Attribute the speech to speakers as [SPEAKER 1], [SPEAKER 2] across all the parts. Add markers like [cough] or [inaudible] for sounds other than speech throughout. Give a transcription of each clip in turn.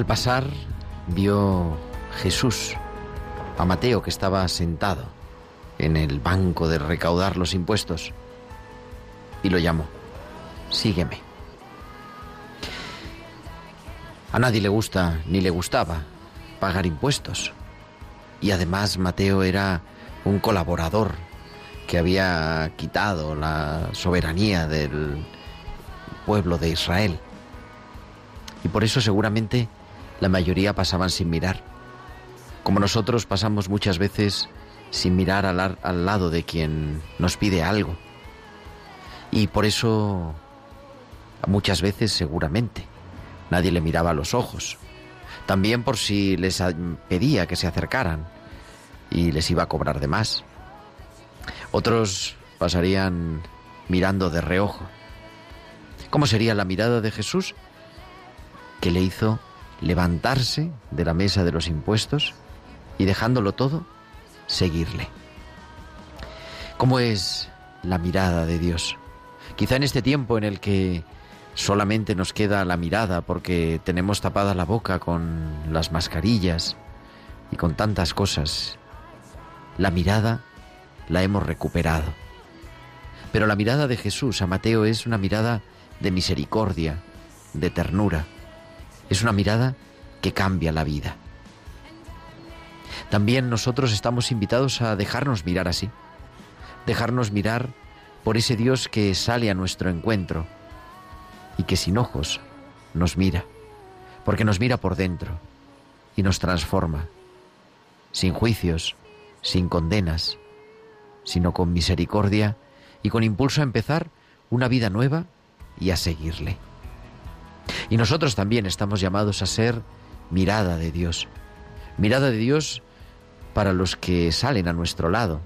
[SPEAKER 1] Al pasar, vio Jesús a Mateo que estaba sentado en el banco de recaudar los impuestos y lo llamó. Sígueme. A nadie le gusta ni le gustaba pagar impuestos. Y además Mateo era un colaborador que había quitado la soberanía del pueblo de Israel. Y por eso seguramente la mayoría pasaban sin mirar. Como nosotros pasamos muchas veces sin mirar al, al lado de quien nos pide algo. Y por eso muchas veces seguramente nadie le miraba a los ojos. También por si les pedía que se acercaran y les iba a cobrar de más. Otros pasarían mirando de reojo. ¿Cómo sería la mirada de Jesús? que le hizo levantarse de la mesa de los impuestos y dejándolo todo, seguirle. ¿Cómo es la mirada de Dios? Quizá en este tiempo en el que solamente nos queda la mirada porque tenemos tapada la boca con las mascarillas y con tantas cosas, la mirada la hemos recuperado. Pero la mirada de Jesús a Mateo es una mirada de misericordia, de ternura. Es una mirada que cambia la vida. También nosotros estamos invitados a dejarnos mirar así, dejarnos mirar por ese Dios que sale a nuestro encuentro y que sin ojos nos mira, porque nos mira por dentro y nos transforma, sin juicios, sin condenas, sino con misericordia y con impulso a empezar una vida nueva y a seguirle. Y nosotros también estamos llamados a ser mirada de Dios. Mirada de Dios para los que salen a nuestro lado,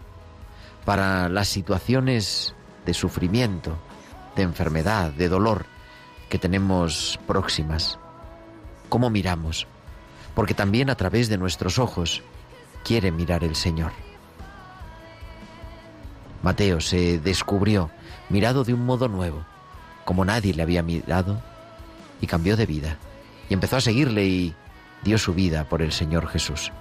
[SPEAKER 1] para las situaciones de sufrimiento, de enfermedad, de dolor que tenemos próximas. ¿Cómo miramos? Porque también a través de nuestros ojos quiere mirar el Señor. Mateo se descubrió mirado de un modo nuevo, como nadie le había mirado, y cambió de vida, y empezó a seguirle y dio su vida por el Señor Jesús.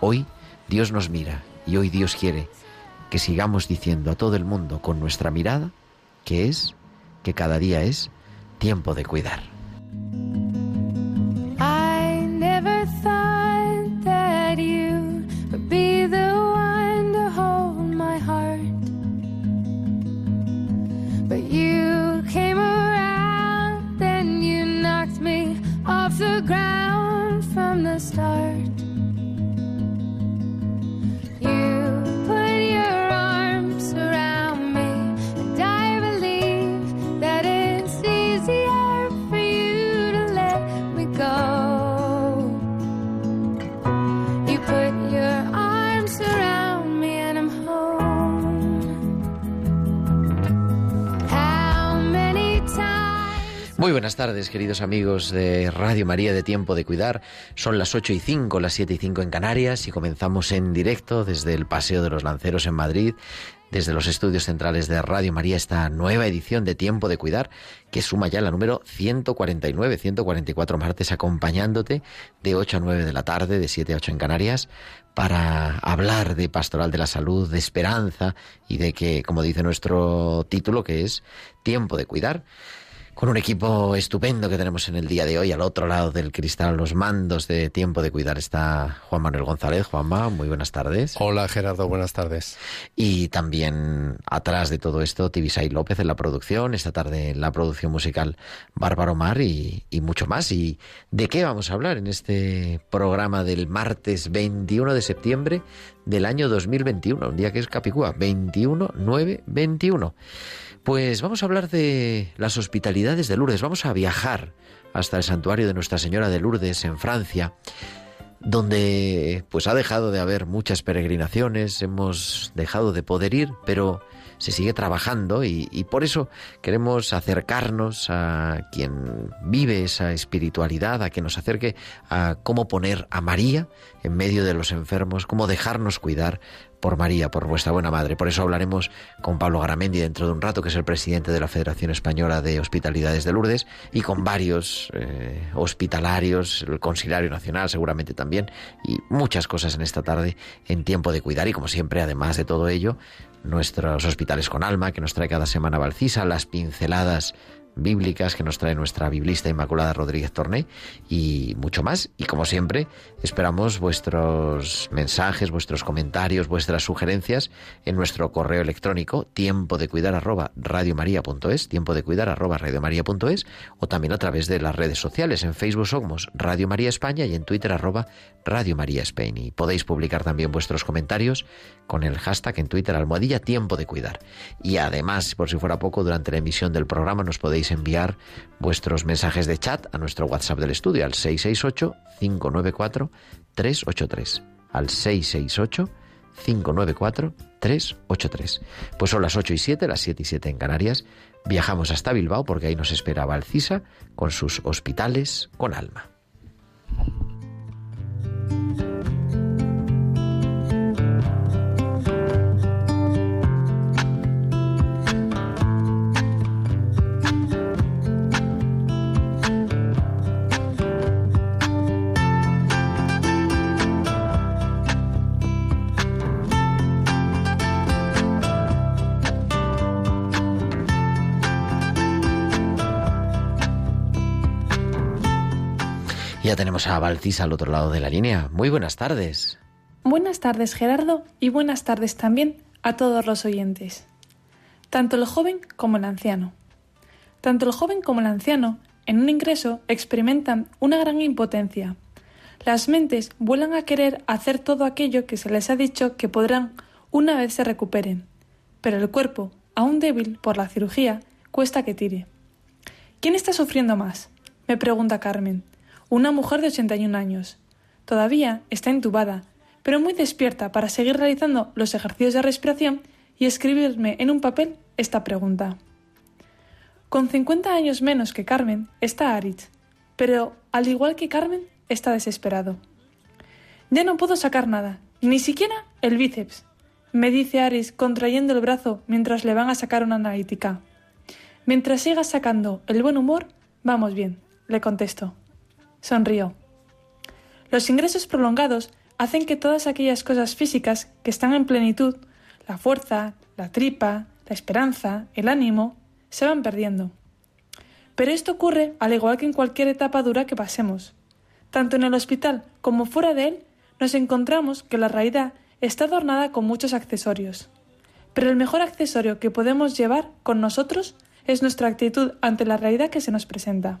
[SPEAKER 1] Hoy Dios nos mira y hoy Dios quiere que sigamos diciendo a todo el mundo con nuestra mirada que es, que cada día es tiempo de cuidar.
[SPEAKER 2] Ground from the start.
[SPEAKER 1] Muy buenas tardes, queridos amigos de Radio María de Tiempo de Cuidar. Son las 8 y 5, las 7 y 5 en Canarias y comenzamos en directo desde el Paseo de los Lanceros en Madrid, desde los estudios centrales de Radio María esta nueva edición de Tiempo de Cuidar, que suma ya la número 149, 144 martes, acompañándote de 8 a 9 de la tarde, de 7 a 8 en Canarias, para hablar de pastoral de la salud, de esperanza y de que, como dice nuestro título, que es Tiempo de Cuidar con un equipo estupendo que tenemos en el día de hoy. Al otro lado del cristal, los mandos de tiempo de cuidar está Juan Manuel González. Juanma, muy buenas tardes.
[SPEAKER 3] Hola Gerardo, buenas tardes.
[SPEAKER 1] Y también atrás de todo esto, Tibisay López en la producción, esta tarde en la producción musical Bárbaro Mar y, y mucho más. ¿Y de qué vamos a hablar en este programa del martes 21 de septiembre del año 2021? Un día que es Capicúa, 21-9-21. Pues vamos a hablar de las hospitalidades de Lourdes. Vamos a viajar hasta el santuario de Nuestra Señora de Lourdes en Francia, donde pues ha dejado de haber muchas peregrinaciones, hemos dejado de poder ir, pero se sigue trabajando y, y, por eso queremos acercarnos a quien vive esa espiritualidad, a que nos acerque a cómo poner a María en medio de los enfermos, cómo dejarnos cuidar por María, por vuestra buena madre. Por eso hablaremos con Pablo Garamendi dentro de un rato, que es el presidente de la Federación Española de Hospitalidades de Lourdes, y con varios eh, hospitalarios, el Conciliario Nacional seguramente también, y muchas cosas en esta tarde en tiempo de cuidar. Y como siempre, además de todo ello, nuestros hospitales con alma, que nos trae cada semana Valcisa, las pinceladas bíblicas que nos trae nuestra biblista Inmaculada Rodríguez Torné y mucho más. Y como siempre, esperamos vuestros mensajes, vuestros comentarios, vuestras sugerencias en nuestro correo electrónico tiempo de cuidar arroba radiomaria.es, tiempo de cuidar arroba radiomaria.es o también a través de las redes sociales. En Facebook somos Radio María España y en Twitter arroba Radio María Spain. Y podéis publicar también vuestros comentarios con el hashtag en Twitter almohadilla tiempo de cuidar. Y además, por si fuera poco, durante la emisión del programa nos podéis enviar vuestros mensajes de chat a nuestro WhatsApp del estudio al 668-594-383. Al 668-594-383. Pues son las 8 y 7, las 7 y 7 en Canarias. Viajamos hasta Bilbao porque ahí nos espera Valcisa con sus hospitales con alma. Tenemos a Valcisa al otro lado de la línea. Muy buenas tardes.
[SPEAKER 4] Buenas tardes, Gerardo, y buenas tardes también a todos los oyentes. Tanto el joven como el anciano. Tanto el joven como el anciano, en un ingreso, experimentan una gran impotencia. Las mentes vuelan a querer hacer todo aquello que se les ha dicho que podrán una vez se recuperen, pero el cuerpo, aún débil por la cirugía, cuesta que tire. ¿Quién está sufriendo más? me pregunta Carmen, una mujer de 81 años. Todavía está entubada, pero muy despierta para seguir realizando los ejercicios de respiración y escribirme en un papel esta pregunta. Con 50 años menos que Carmen está Aritz, pero al igual que Carmen está desesperado. Ya no puedo sacar nada, ni siquiera el bíceps, me dice Aris contrayendo el brazo mientras le van a sacar una analítica. Mientras sigas sacando el buen humor, vamos bien, le contesto. Sonrió. Los ingresos prolongados hacen que todas aquellas cosas físicas que están en plenitud, la fuerza, la tripa, la esperanza, el ánimo, se van perdiendo. Pero esto ocurre al igual que en cualquier etapa dura que pasemos. Tanto en el hospital como fuera de él, nos encontramos que la realidad está adornada con muchos accesorios. Pero el mejor accesorio que podemos llevar con nosotros es nuestra actitud ante la realidad que se nos presenta.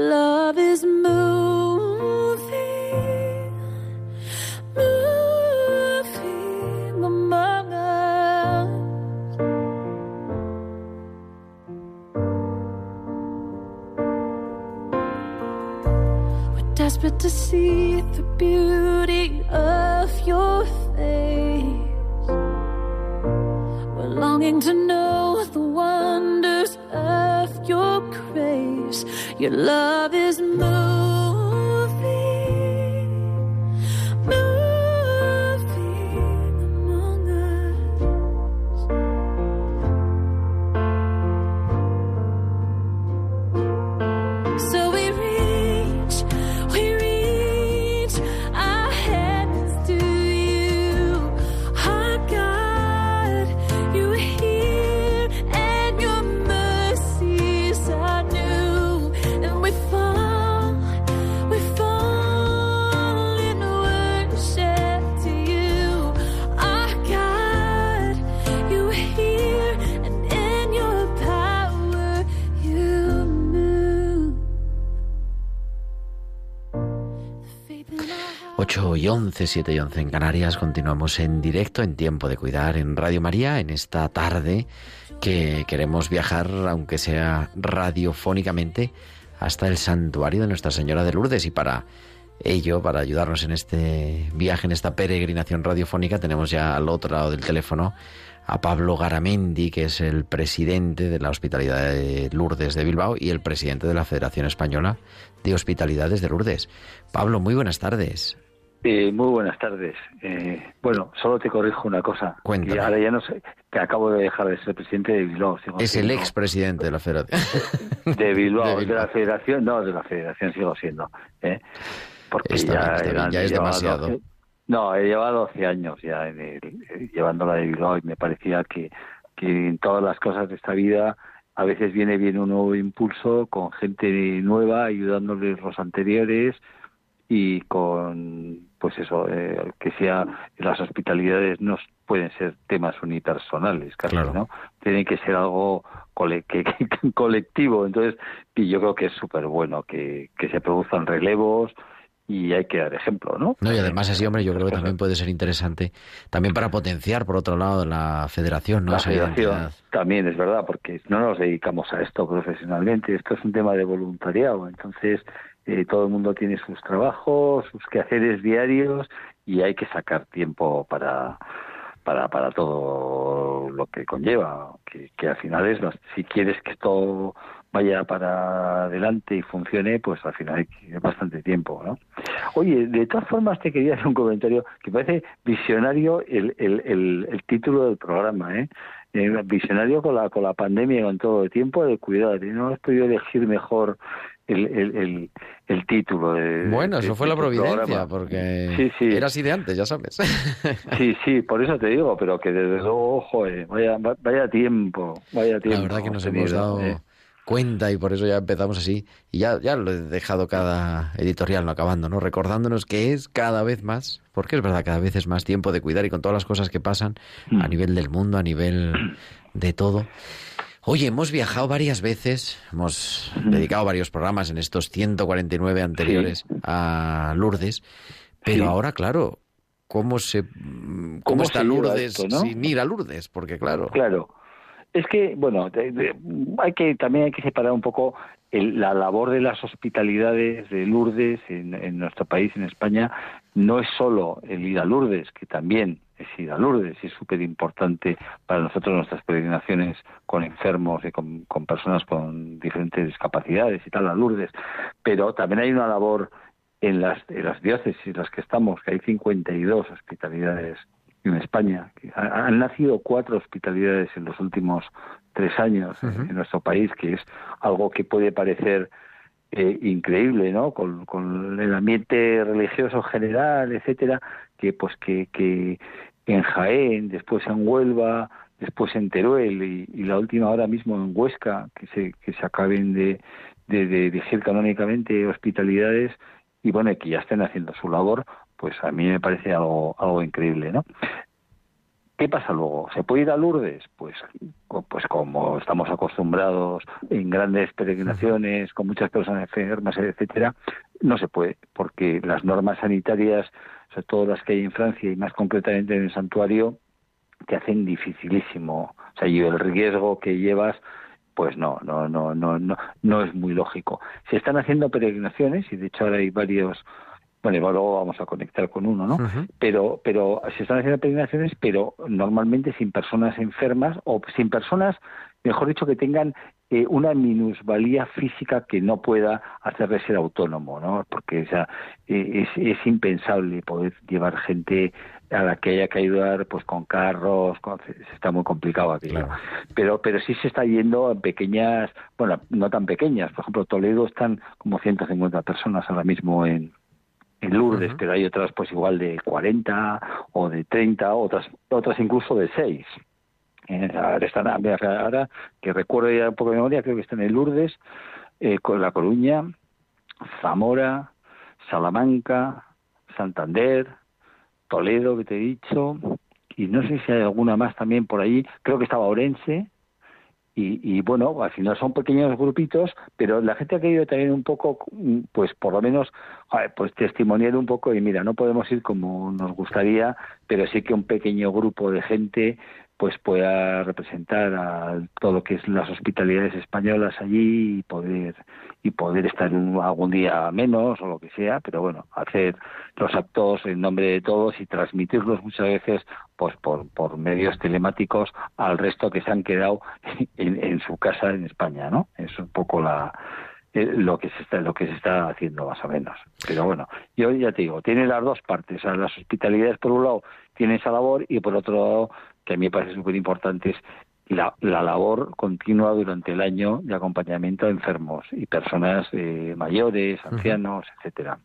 [SPEAKER 2] love is moving, moving among us. We're desperate to see the beauty of your face. We're longing to know the one your grace. Your love is moving.
[SPEAKER 1] Y 11, 7 y 11 en Canarias. Continuamos en directo, en Tiempo de Cuidar, en Radio María, en esta tarde que queremos viajar, aunque sea radiofónicamente, hasta el santuario de Nuestra Señora de Lourdes. Y para ello, para ayudarnos en este viaje, en esta peregrinación radiofónica, tenemos ya al otro lado del teléfono a Pablo Garamendi, que es el presidente de la Hospitalidad de Lourdes de Bilbao y el presidente de la Federación Española de Hospitalidades de Lourdes. Pablo, muy buenas tardes.
[SPEAKER 3] Eh, muy buenas tardes. Eh, bueno, solo te corrijo una cosa.
[SPEAKER 1] Cuéntame.
[SPEAKER 3] ahora ya no sé, que acabo de dejar de ser presidente de Bilbao.
[SPEAKER 1] es el expresidente de la federación. [laughs]
[SPEAKER 3] De Bilbao, de, la federación, no, de la federación sigo siendo. ¿eh? Porque ya,
[SPEAKER 1] es demasiado.
[SPEAKER 3] no, he llevado 12 años ya llevándola de Bilbao y me parecía que, que en todas las cosas de esta vida a veces viene bien un nuevo impulso con gente nueva ayudándoles los anteriores y con pues eso eh, que sea las hospitalidades no pueden ser temas unipersonales casi no tienen que ser algo [laughs] colectivo. Entonces y yo creo que es súper bueno que, que se produzcan relevos y hay que dar ejemplo, ¿no?
[SPEAKER 1] No, y además así, hombre, yo creo que también puede ser interesante también para potenciar, por otro lado, la federación, ¿no?
[SPEAKER 3] La federación también es verdad, porque no nos dedicamos a esto profesionalmente, esto es un tema de voluntariado, entonces eh, todo el mundo tiene sus trabajos, sus quehaceres diarios y hay que sacar tiempo para para, para todo lo que conlleva, que, que al final es, si quieres que todo vaya para adelante y funcione, pues al final hay bastante tiempo, ¿no? Oye, de todas formas te quería hacer un comentario que parece visionario el, el, el, el título del programa, ¿eh? Eh, visionario con la con la pandemia con todo el tiempo de cuidado no has podido elegir mejor el, el, el, título de,
[SPEAKER 1] bueno eso fue la providencia porque era así de antes ya sabes [laughs]
[SPEAKER 3] sí sí por eso te digo pero que desde luego ojo vaya vaya tiempo vaya tiempo
[SPEAKER 1] la verdad que nos hemos dado eh cuenta y por eso ya empezamos así. Y ya, ya lo he dejado cada editorial no acabando, ¿no? Recordándonos que es cada vez más, porque es verdad, cada vez es más tiempo de cuidar y con todas las cosas que pasan a mm. nivel del mundo, a nivel de todo. Oye, hemos viajado varias veces, hemos dedicado varios programas en estos 149 anteriores a Lourdes, pero ahora, claro, ¿cómo se cómo, está Lourdes sin ir a Lourdes? Porque claro.
[SPEAKER 3] Claro. Es que, bueno, hay que también hay que separar un poco la labor de las hospitalidades de Lourdes en, nuestro país, en España, no es solo el ir a Lourdes, que también es ir a Lourdes y es súper importante para nosotros nuestras peregrinaciones con enfermos y con, con, personas con diferentes discapacidades y tal a Lourdes, pero también hay una labor en las, en las diócesis en las que estamos, que hay 52 hospitalidades en España. Han nacido cuatro hospitalidades en los últimos tres años en nuestro país, que es algo que puede parecer eh, increíble, ¿no? Con, el ambiente religioso general, etcétera, que pues que, que en Jaén, después en Huelva, después en Teruel y, la última ahora mismo en Huesca, que se, que se acaben de, de, de dirigir canónicamente hospitalidades y bueno, que ya estén haciendo su labor, pues a mí me parece algo, algo increíble, ¿no? ¿Qué pasa luego? ¿Se puede ir a Lourdes? Pues, pues como estamos acostumbrados en grandes peregrinaciones, con muchas personas enfermas, etcétera, no se puede, porque las normas sanitarias, sobre todo las que hay en Francia y más concretamente en el santuario, te hacen dificilísimo. O sea, y el riesgo que llevas, pues no, no, no, no, no, no es muy lógico. Se están haciendo peregrinaciones y de hecho ahora hay varios bueno, luego vamos a conectar con uno, ¿no? Pero, pero se están haciendo peregrinaciones, pero normalmente sin personas enfermas o sin personas, mejor dicho, que tengan eh, una minusvalía física que no pueda hacerle ser autónomo, ¿no? Porque o sea, eh, es, es impensable poder llevar gente a la que haya que ayudar pues con carros está muy complicado aquí pero pero sí se está yendo en pequeñas bueno no tan pequeñas por ejemplo Toledo están como 150 personas ahora mismo en en Lourdes, pero hay otras pues igual de 40 o de 30, otras otras incluso de 6. Eh, ahora, están, ahora que recuerdo ya un poco de memoria, creo que están en Lourdes, eh, con La Coruña, Zamora, Salamanca, Santander, Toledo, que te he dicho, y no sé si hay alguna más también por ahí, creo que estaba Orense, y, bueno, al final son pequeños grupitos, pero la gente ha querido también un poco, pues por lo menos, pues testimoniar un poco y mira, no podemos ir como nos gustaría, pero sí que un pequeño grupo de gente pues pueda representar a todo lo que es las hospitalidades españolas allí y poder y poder estar algún día menos o lo que sea, pero bueno, hacer los actos en nombre de todos y transmitirlos muchas veces pues por, por medios telemáticos al resto que se han quedado [laughs] en, en su casa en España, ¿no? Es un poco la eh, lo que se está lo que se está haciendo más o menos pero bueno yo ya te digo tiene las dos partes las hospitalidades por un lado tiene esa labor y por otro lado que a mí me parece súper importante es la, la, labor continua durante el año de acompañamiento a enfermos y personas eh, mayores, ancianos, etcétera.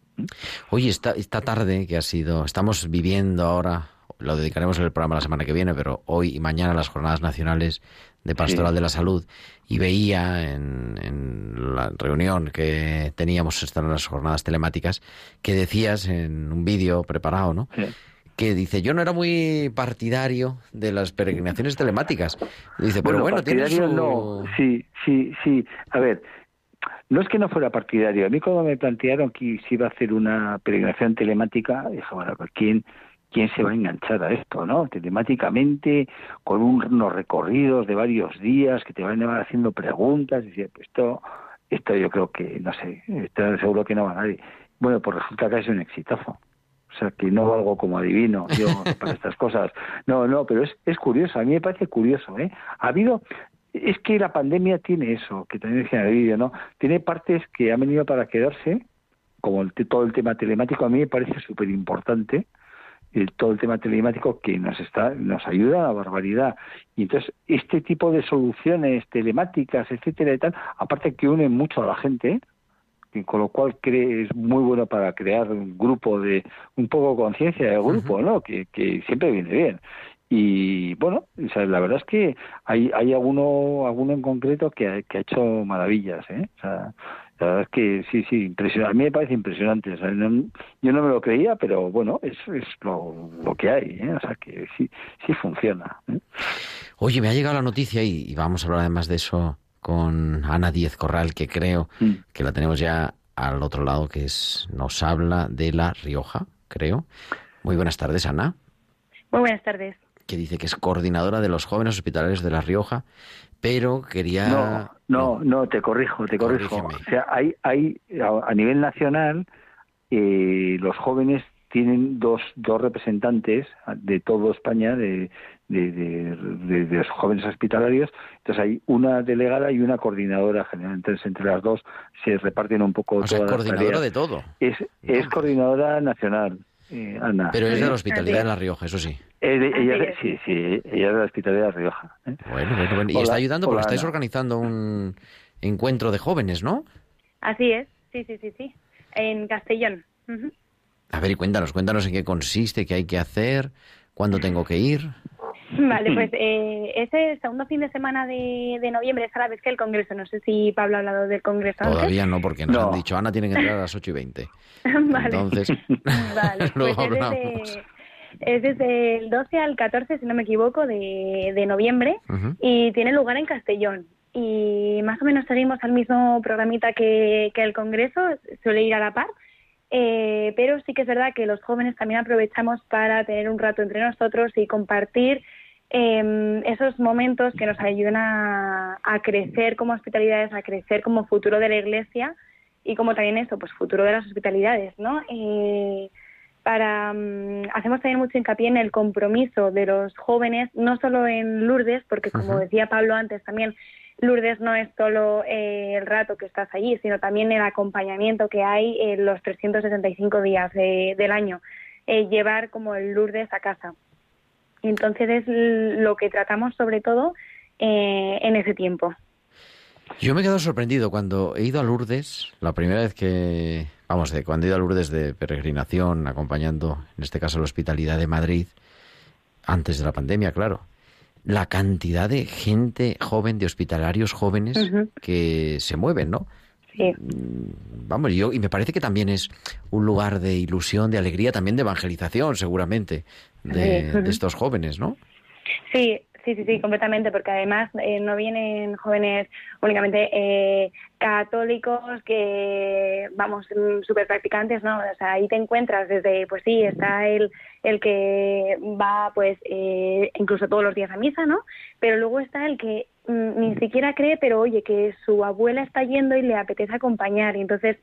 [SPEAKER 1] Oye, esta, esta tarde que ha sido, estamos viviendo ahora, lo dedicaremos en el programa la semana que viene, pero hoy y mañana las jornadas nacionales de Pastoral de la Salud y veía en, en, la reunión que teníamos en las jornadas telemáticas que decías en un vídeo preparado, ¿no? Que dice, yo no era muy partidario de las peregrinaciones telemáticas. Dice, pero bueno, su...
[SPEAKER 3] no, sí, sí, sí. A ver, no es que no fuera partidario. A mí cuando me plantearon que se iba a hacer una peregrinación telemática, dije, bueno, pues ¿quién, quién se va a enganchar a esto, ¿no? Telemáticamente, con unos recorridos de varios días que te van a haciendo preguntas. Y pues esto, esto yo creo que, no sé, esto seguro que no va a nadie. Bueno, pues resulta que es un exitazo. O sea, que no valgo como adivino yo [laughs] para estas cosas. No, no, pero es, es curioso, a mí me parece curioso. ¿eh? Ha habido, es que la pandemia tiene eso, que también decía en el vídeo, ¿no? Tiene partes que han venido para quedarse, como el, todo el tema telemático, a mí me parece súper importante, todo el tema telemático que nos está nos ayuda a la barbaridad. Y entonces, este tipo de soluciones telemáticas, etcétera y tal, aparte que unen mucho a la gente, con lo cual cree, es muy bueno para crear un grupo de, un poco conciencia de grupo, ¿no? Que, que siempre viene bien. Y bueno, la verdad es que hay, hay alguno, alguno en concreto que ha, que ha hecho maravillas, ¿eh? O sea, la verdad es que sí, sí, impresionante. A mí me parece impresionante. O sea, yo no me lo creía, pero bueno, es, es lo, lo que hay. ¿eh? O sea, que sí, sí funciona. ¿eh?
[SPEAKER 1] Oye, me ha llegado la noticia y, y, vamos a hablar además de eso con Ana Díez Corral, que creo mm. que la tenemos ya al otro lado, que es nos habla de La Rioja, creo. Muy buenas tardes, Ana.
[SPEAKER 5] Muy buenas tardes.
[SPEAKER 1] Que dice que es coordinadora de los jóvenes hospitalarios de La Rioja, pero quería...
[SPEAKER 3] No, no, no, te corrijo, te corrijo. O sea, hay, hay a nivel nacional, eh, los jóvenes tienen dos, dos representantes de toda España, de, de, de, de, los jóvenes hospitalarios. Entonces hay una delegada y una coordinadora general. Entonces entre las dos se reparten un poco
[SPEAKER 1] o sea, coordinadora de todo.
[SPEAKER 3] Es, es coordinadora nacional. Eh, Ana.
[SPEAKER 1] Pero es de la hospitalidad de La Rioja, eso sí.
[SPEAKER 3] ella, sí, sí, ella es de la hospitalidad de La Rioja.
[SPEAKER 1] ¿eh? Bueno, bueno, bueno. Y está ayudando porque estáis organizando un encuentro de jóvenes, ¿no?
[SPEAKER 5] Así es, sí, sí, sí, sí. En Castellón.
[SPEAKER 1] A ver, y cuéntanos, cuéntanos en qué consiste, qué hay que hacer, cuándo tengo que ir.
[SPEAKER 5] Vale, pues eh, ese segundo fin de semana de, de, noviembre es a la vez que el Congreso. No sé si Pablo ha hablado del Congreso.
[SPEAKER 1] Todavía no, porque nos han dicho, Ana tiene que entrar a las 8 y 20. [laughs]
[SPEAKER 5] vale.
[SPEAKER 1] Entonces, [laughs]
[SPEAKER 5] vale. [laughs] luego pues hablamos. Es desde, es desde, el 12 al 14, si no me equivoco, de, de noviembre uh -huh. y tiene lugar en Castellón. Y más o menos seguimos al mismo programita que, que el Congreso, suele ir a la par. Eh, pero sí que es verdad que los jóvenes también aprovechamos para tener un rato entre nosotros y compartir eh, esos momentos que nos ayudan a, a, crecer como hospitalidades, a crecer como futuro de la Iglesia y como también eso, pues futuro de las hospitalidades, ¿no? Eh, para mm, hacemos también mucho hincapié en el compromiso de los jóvenes, no solo en Lourdes, porque como decía Pablo antes también, Lourdes no es solo eh, el rato que estás allí, sino también el acompañamiento que hay en los 365 días del año, eh, llevar como el Lourdes a casa. Entonces es lo que tratamos sobre todo eh, en ese tiempo.
[SPEAKER 1] Yo me he quedado sorprendido cuando he ido a Lourdes, la primera vez que, vamos, de cuando he ido a Lourdes de peregrinación, acompañando, en este caso, la Hospitalidad de Madrid, antes de la pandemia, claro. La cantidad de gente joven, de hospitalarios jóvenes que se mueven, ¿no?
[SPEAKER 5] Sí.
[SPEAKER 1] Mm, vamos, yo, y me parece que también es un lugar de ilusión, de alegría, también de evangelización, seguramente, de, de estos jóvenes, ¿no?
[SPEAKER 5] Sí, Sí, sí, sí, completamente, porque además eh, no vienen jóvenes únicamente eh, católicos que, vamos, mm, súper practicantes, ¿no? O sea, ahí te encuentras desde, pues sí, está el, el que va, pues, eh, incluso todos los días a misa, ¿no? Pero luego está el que mm, ni siquiera cree, pero oye, que su abuela está yendo y le apetece acompañar. Y entonces,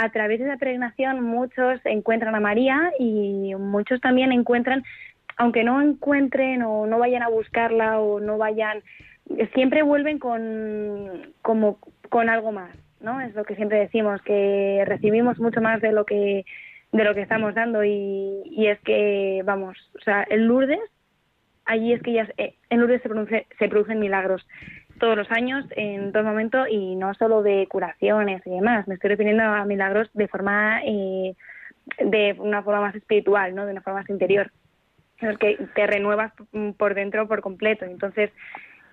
[SPEAKER 5] a través de esa peregrinación muchos encuentran a María y muchos también encuentran aunque no encuentren o no vayan a buscarla o no vayan, siempre vuelven con, como, con algo más, ¿no? Es lo que siempre decimos, que recibimos mucho más de lo que, de lo que estamos dando y, es que, vamos, o sea, en Lourdes, allí es que ya, eh, en Lourdes se, se producen milagros todos los años, en todo momento, y no solo de curaciones y demás, me estoy refiriendo a milagros de forma, eh, de una forma más espiritual, ¿no? De una forma más interior en el que te renuevas por dentro por completo. Entonces,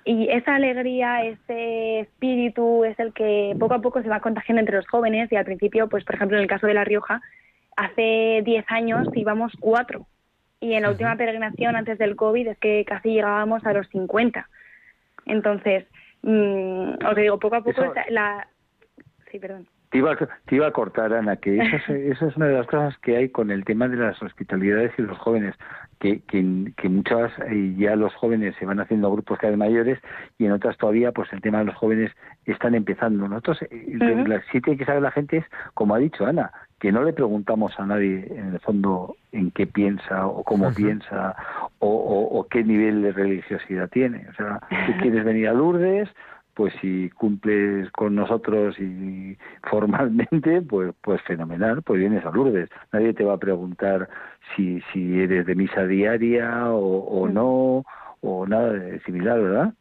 [SPEAKER 5] y esa alegría, ese espíritu es el que poco a poco se va contagiando entre los jóvenes y al principio, pues por ejemplo en el caso de La Rioja, hace 10 años íbamos cuatro y en la última peregrinación antes del COVID es que casi llegábamos a los 50. Entonces, mmm, os digo, poco a poco la... Sí, perdón.
[SPEAKER 3] Te iba, te iba a cortar, Ana, que esa es, [laughs] esa es, una de las cosas que hay con el tema de las hospitalidades y los jóvenes que, que, muchas eh, ya los jóvenes se van haciendo grupos cada vez mayores y en otras todavía pues el tema de los jóvenes están empezando. Nosotros uh -huh. sí tiene que saber la gente es, como ha dicho Ana, que no le preguntamos a nadie en el fondo en qué piensa o cómo piensa o, o, o, qué nivel de religiosidad tiene. O sea, si [laughs] quieres venir a Lourdes, pues si cumples con nosotros y [laughs] formalmente, pues, pues fenomenal, pues vienes a Lourdes. Nadie te va a preguntar si, si eres de misa diaria o, o no, o nada de similar, ¿verdad?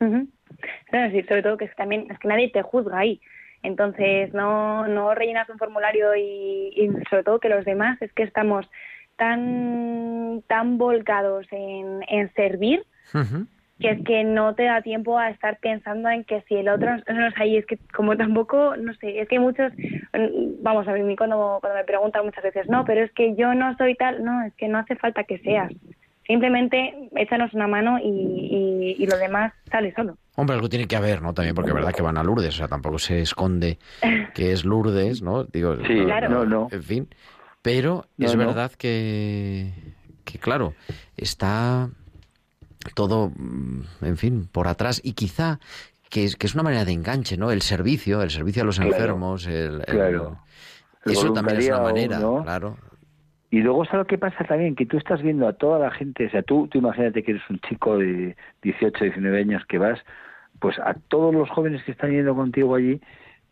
[SPEAKER 5] Uh -huh. sí, sobre todo que es, también es que nadie te juzga ahí. Entonces, no, no rellenas un formulario y, y sobre todo que los demás es que estamos tan, tan volcados en, en servir uh -huh que es que no te da tiempo a estar pensando en que si el otro no es ahí, es que como tampoco, no sé, es que muchos, vamos a mí cuando, cuando me preguntan muchas veces, no, pero es que yo no soy tal, no, es que no hace falta que seas. Simplemente échanos una mano y, y, y lo demás sale solo.
[SPEAKER 1] Hombre, algo tiene que haber, ¿no? También porque es verdad que van a Lourdes, o sea, tampoco se esconde [laughs] que es Lourdes, ¿no? Digo,
[SPEAKER 3] sí,
[SPEAKER 1] no,
[SPEAKER 3] claro. no, no.
[SPEAKER 1] En fin, pero no, es verdad que, que, claro, está todo, mm, en fin, por atrás y quizá que es, que es una manera de enganche, ¿no? El servicio, el servicio a los
[SPEAKER 3] claro,
[SPEAKER 1] enfermos, el,
[SPEAKER 3] claro.
[SPEAKER 1] el, eso también es una manera, ¿no? claro.
[SPEAKER 3] Y luego, ¿sabes lo que pasa también? Que tú estás viendo a toda la gente, o sea, tú, tú imagínate que eres un chico de 18, 19 años que vas, pues a todos los jóvenes que están yendo contigo allí,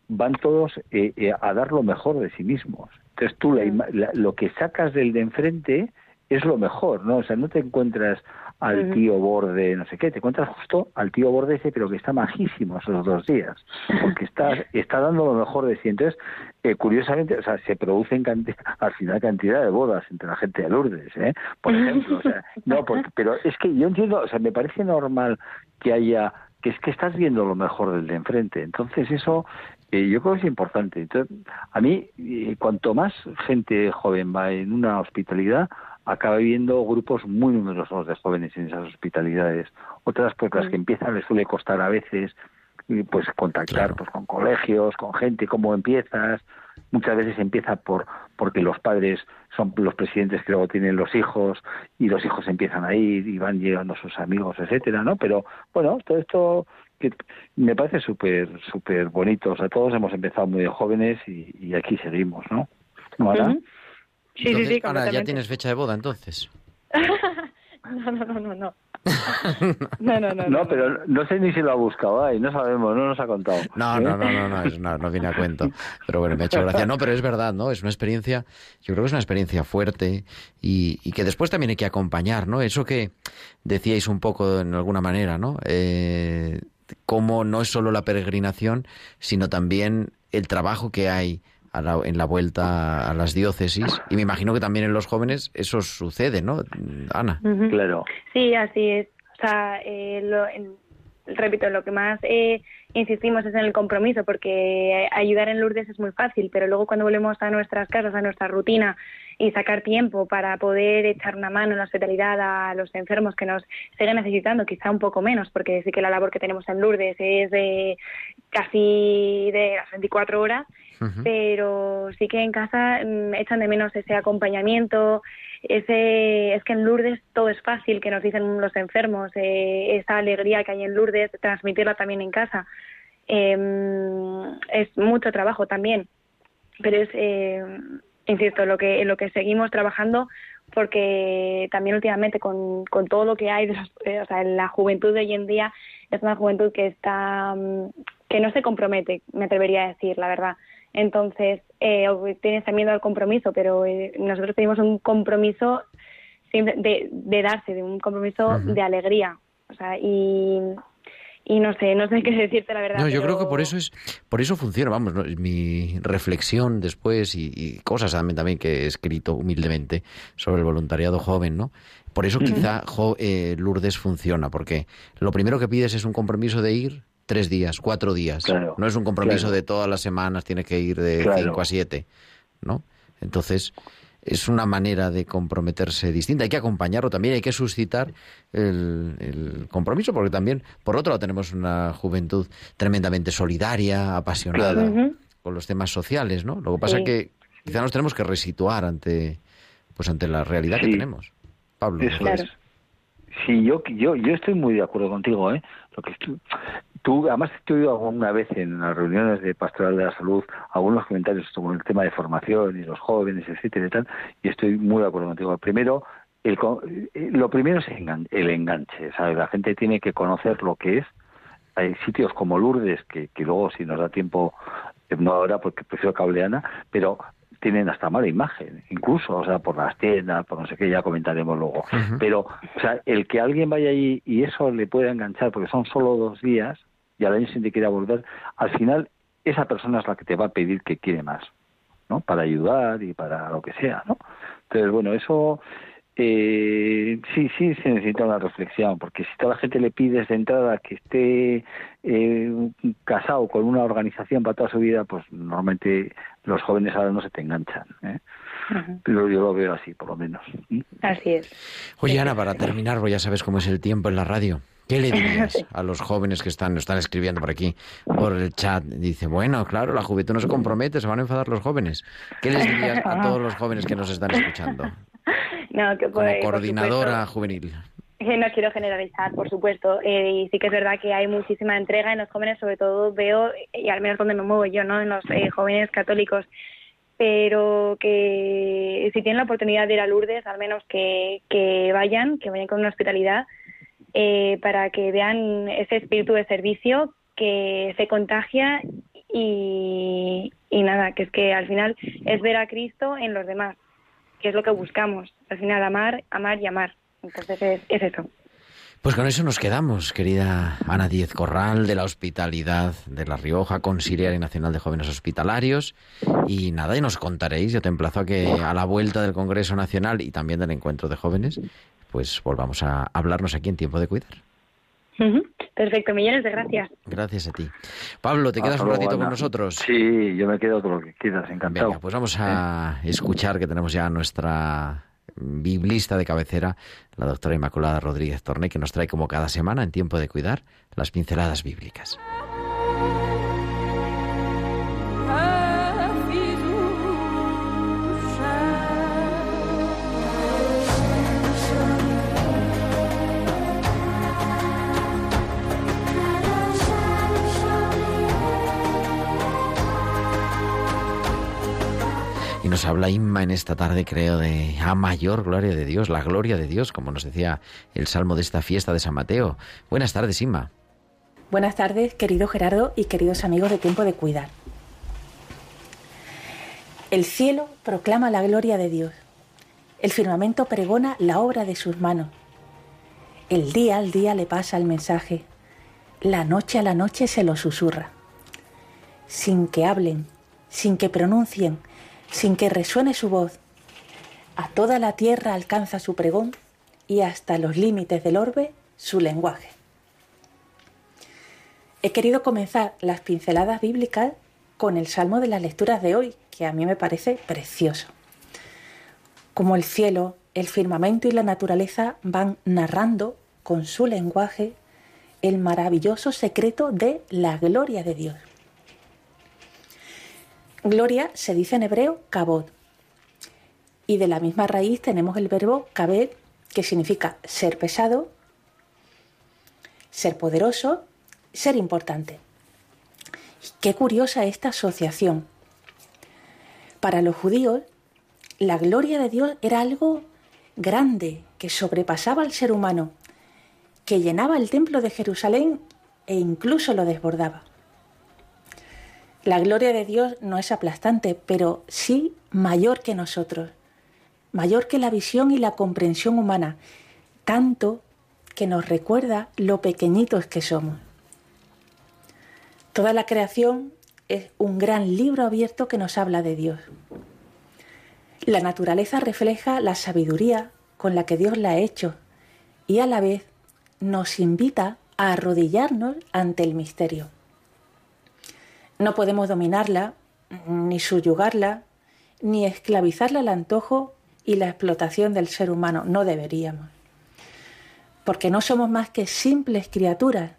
[SPEAKER 3] van todos eh, eh, a dar lo mejor de sí mismos. Entonces tú la, la, lo que sacas del de enfrente es lo mejor, ¿no? O sea, no te encuentras al tío borde, no sé qué, te encuentras justo al tío borde ese, pero que está majísimo esos dos días, porque está, [laughs] está dando lo mejor de sí. Entonces, eh, curiosamente, o sea, se producen [laughs] al final cantidad de bodas entre la gente de Lourdes, ¿eh? Por ejemplo, o sea, no, porque, [laughs] pero es que yo entiendo, o sea, me parece normal que haya, que es que estás viendo lo mejor del de enfrente. Entonces, eso eh, yo creo que es importante. Entonces, a mí, eh, cuanto más gente joven va en una hospitalidad, acaba viendo grupos muy numerosos de jóvenes en esas hospitalidades. Otras, pues las que empiezan les suele costar a veces pues contactar claro. pues con colegios, con gente, cómo empiezas. Muchas veces empieza por porque los padres son los presidentes que luego tienen los hijos y los hijos empiezan a ir y van llegando sus amigos, etcétera, ¿no? Pero bueno, todo esto me parece súper súper bonito. O sea, todos hemos empezado muy jóvenes y, aquí seguimos, ¿no?
[SPEAKER 5] ¿No, Sí, sí, sí.
[SPEAKER 1] Ana, ¿ya tienes fecha de boda entonces? [laughs]
[SPEAKER 5] no, no, [laughs] no, no.
[SPEAKER 3] No, no, no. No, pero no sé ni si lo ha buscado ahí, no sabemos, no nos ha contado.
[SPEAKER 1] No, no, no, no, no, no, no viene a cuento. Pero bueno, me ha hecho gracia. No, pero es verdad, ¿no? Es una experiencia, yo creo que es una experiencia fuerte y, y que después también hay que acompañar, ¿no? Eso que decíais un poco en alguna manera, ¿no? Eh, cómo no es solo la peregrinación, sino también el trabajo que hay en la vuelta a las diócesis. Y me imagino que también en los jóvenes eso sucede, ¿no, Ana?
[SPEAKER 3] Claro.
[SPEAKER 5] Sí, así es. O sea, eh, lo, repito, lo que más eh, insistimos es en el compromiso, porque ayudar en Lourdes es muy fácil, pero luego cuando volvemos a nuestras casas, a nuestra rutina y sacar tiempo para poder echar una mano en la hospitalidad a los enfermos que nos siguen necesitando, quizá un poco menos, porque sí que la labor que tenemos en Lourdes es de casi de las 24 horas, pero sí que en casa mm, echan de menos ese acompañamiento, ese es que en Lourdes todo es fácil, que nos dicen los enfermos, eh, esa alegría que hay en Lourdes, transmitirla también en casa. Em, es mucho trabajo también, pero es, eh, insisto, lo que, en lo que seguimos trabajando porque también últimamente con, con todo lo que hay, de eh, o sea, en la juventud de hoy en día es una juventud que está, mm, que no se compromete, me atrevería a decir, la verdad. Entonces, eh, tienes miedo al compromiso, pero eh, nosotros tenemos un compromiso de, de darse, de un compromiso de alegría. O sea, y, y no sé, no sé qué decirte la verdad.
[SPEAKER 1] No, yo creo que por eso es, por eso funciona, vamos, mi reflexión después y, cosas también, también que he escrito humildemente sobre el voluntariado joven, ¿no? Por eso quizá eh, Lourdes funciona, porque lo primero que pides es un compromiso de ir, tres días, cuatro días. no es un compromiso de todas las semanas, tiene que ir de cinco a siete, ¿no? Entonces, es una manera de comprometerse distinta. Hay que acompañarlo también, hay que suscitar el, compromiso, porque también, por otro lado, tenemos una juventud tremendamente solidaria, apasionada con los temas sociales, ¿no? Lo que pasa es que quizá nos tenemos que resituar ante, pues ante la realidad que tenemos. Pablo.
[SPEAKER 3] Sí, yo, yo, yo estoy muy de acuerdo contigo, ¿eh? Lo que tú, además te he oído alguna vez en las reuniones de Pastoral de la Salud algunos comentarios sobre el tema de formación y los jóvenes, etcétera y tal, y estoy muy de acuerdo contigo. Primero, el, eh, lo primero es el enganche, ¿sabes? La gente tiene que conocer lo que es. Hay sitios como Lourdes, que, que luego si nos da tiempo, eh, no ahora porque prefiero Cableana, pero tienen hasta mala imagen, incluso, o sea, por las tiendas, por no sé qué, ya comentaremos luego. Pero, o sea, el que alguien vaya allí y eso le pueda enganchar, porque son solo dos días, y al año siguiente quiera volver, al final esa persona es la que te va a pedir que quiere más, ¿no? Para ayudar y para lo que sea, ¿no? Entonces, bueno, eso eh, sí, sí se necesita una reflexión, porque si toda la gente le pides de entrada que esté eh, casado con una organización para toda su vida, pues normalmente los jóvenes ahora no se te enganchan. ¿eh? Pero yo lo veo así, por lo menos.
[SPEAKER 5] Así es.
[SPEAKER 1] Oye, Ana, para terminar, pues ya sabes cómo es el tiempo en la radio. ¿Qué le dirías [laughs] a los jóvenes que están, están escribiendo por aquí, por el chat? Dice, bueno, claro, la juventud no se compromete, se van a enfadar los jóvenes. ¿Qué les dirías a todos los jóvenes que nos están escuchando? [laughs]
[SPEAKER 5] No, que
[SPEAKER 1] Como coordinadora juvenil.
[SPEAKER 5] No quiero generalizar, por supuesto, eh, y sí que es verdad que hay muchísima entrega en los jóvenes, sobre todo veo, y al menos donde me muevo yo, ¿no? En los eh, jóvenes católicos, pero que si tienen la oportunidad de ir a Lourdes, al menos que, que vayan, que vayan con una hospitalidad, eh, para que vean ese espíritu de servicio que se contagia y, y nada, que es que al final es ver a Cristo en los demás que es lo que buscamos. Al final, amar, amar y amar. Entonces es, eso.
[SPEAKER 1] Pues con eso nos quedamos, querida Ana Díez Corral, de la Hospitalidad de La Rioja, Conciliar y Nacional de Jóvenes Hospitalarios. Y nada, y nos contaréis, yo te emplazo a que a la vuelta del Congreso Nacional y también del Encuentro de Jóvenes, pues volvamos a hablarnos aquí en Tiempo de Cuidar.
[SPEAKER 5] Perfecto, millones de gracias.
[SPEAKER 1] Gracias a ti. Pablo, ¿te quedas un ratito con nosotros?
[SPEAKER 3] Sí, yo me quedo con lo que quieras, encantado.
[SPEAKER 1] Venga, pues vamos a escuchar que tenemos ya nuestra biblista de cabecera, la doctora Inmaculada Rodríguez Torné, que nos trae como cada semana en tiempo de cuidar las pinceladas bíblicas. Nos habla Inma en esta tarde, creo, de a mayor gloria de Dios, la gloria de Dios, como nos decía el salmo de esta fiesta de San Mateo. Buenas tardes, Inma.
[SPEAKER 6] Buenas tardes, querido Gerardo y queridos amigos de Tiempo de Cuidar. El cielo proclama la gloria de Dios. El firmamento pregona la obra de sus manos. El día al día le pasa el mensaje. La noche a la noche se lo susurra. Sin que hablen, sin que pronuncien, sin que resuene su voz. A toda la tierra alcanza su pregón y hasta los límites del orbe su lenguaje. He querido comenzar las pinceladas bíblicas con el salmo de las lecturas de hoy, que a mí me parece precioso. Como el cielo, el firmamento y la naturaleza van narrando con su lenguaje el maravilloso secreto de la gloria de Dios. Gloria se dice en hebreo kabod. Y de la misma raíz tenemos el verbo kabed, que significa ser pesado, ser poderoso, ser importante. Qué curiosa esta asociación. Para los judíos, la gloria de Dios era algo grande que sobrepasaba al ser humano, que llenaba el templo de Jerusalén e incluso lo desbordaba. La gloria de Dios no es aplastante, pero sí mayor que nosotros, mayor que la visión y la comprensión humana, tanto que nos recuerda lo pequeñitos que somos. Toda la creación es un gran libro abierto que nos habla de Dios. La naturaleza refleja la sabiduría con la que Dios la ha hecho y a la vez nos invita a arrodillarnos ante el misterio. No podemos dominarla, ni subyugarla, ni esclavizarla al antojo y la explotación del ser humano. No deberíamos. Porque no somos más que simples criaturas,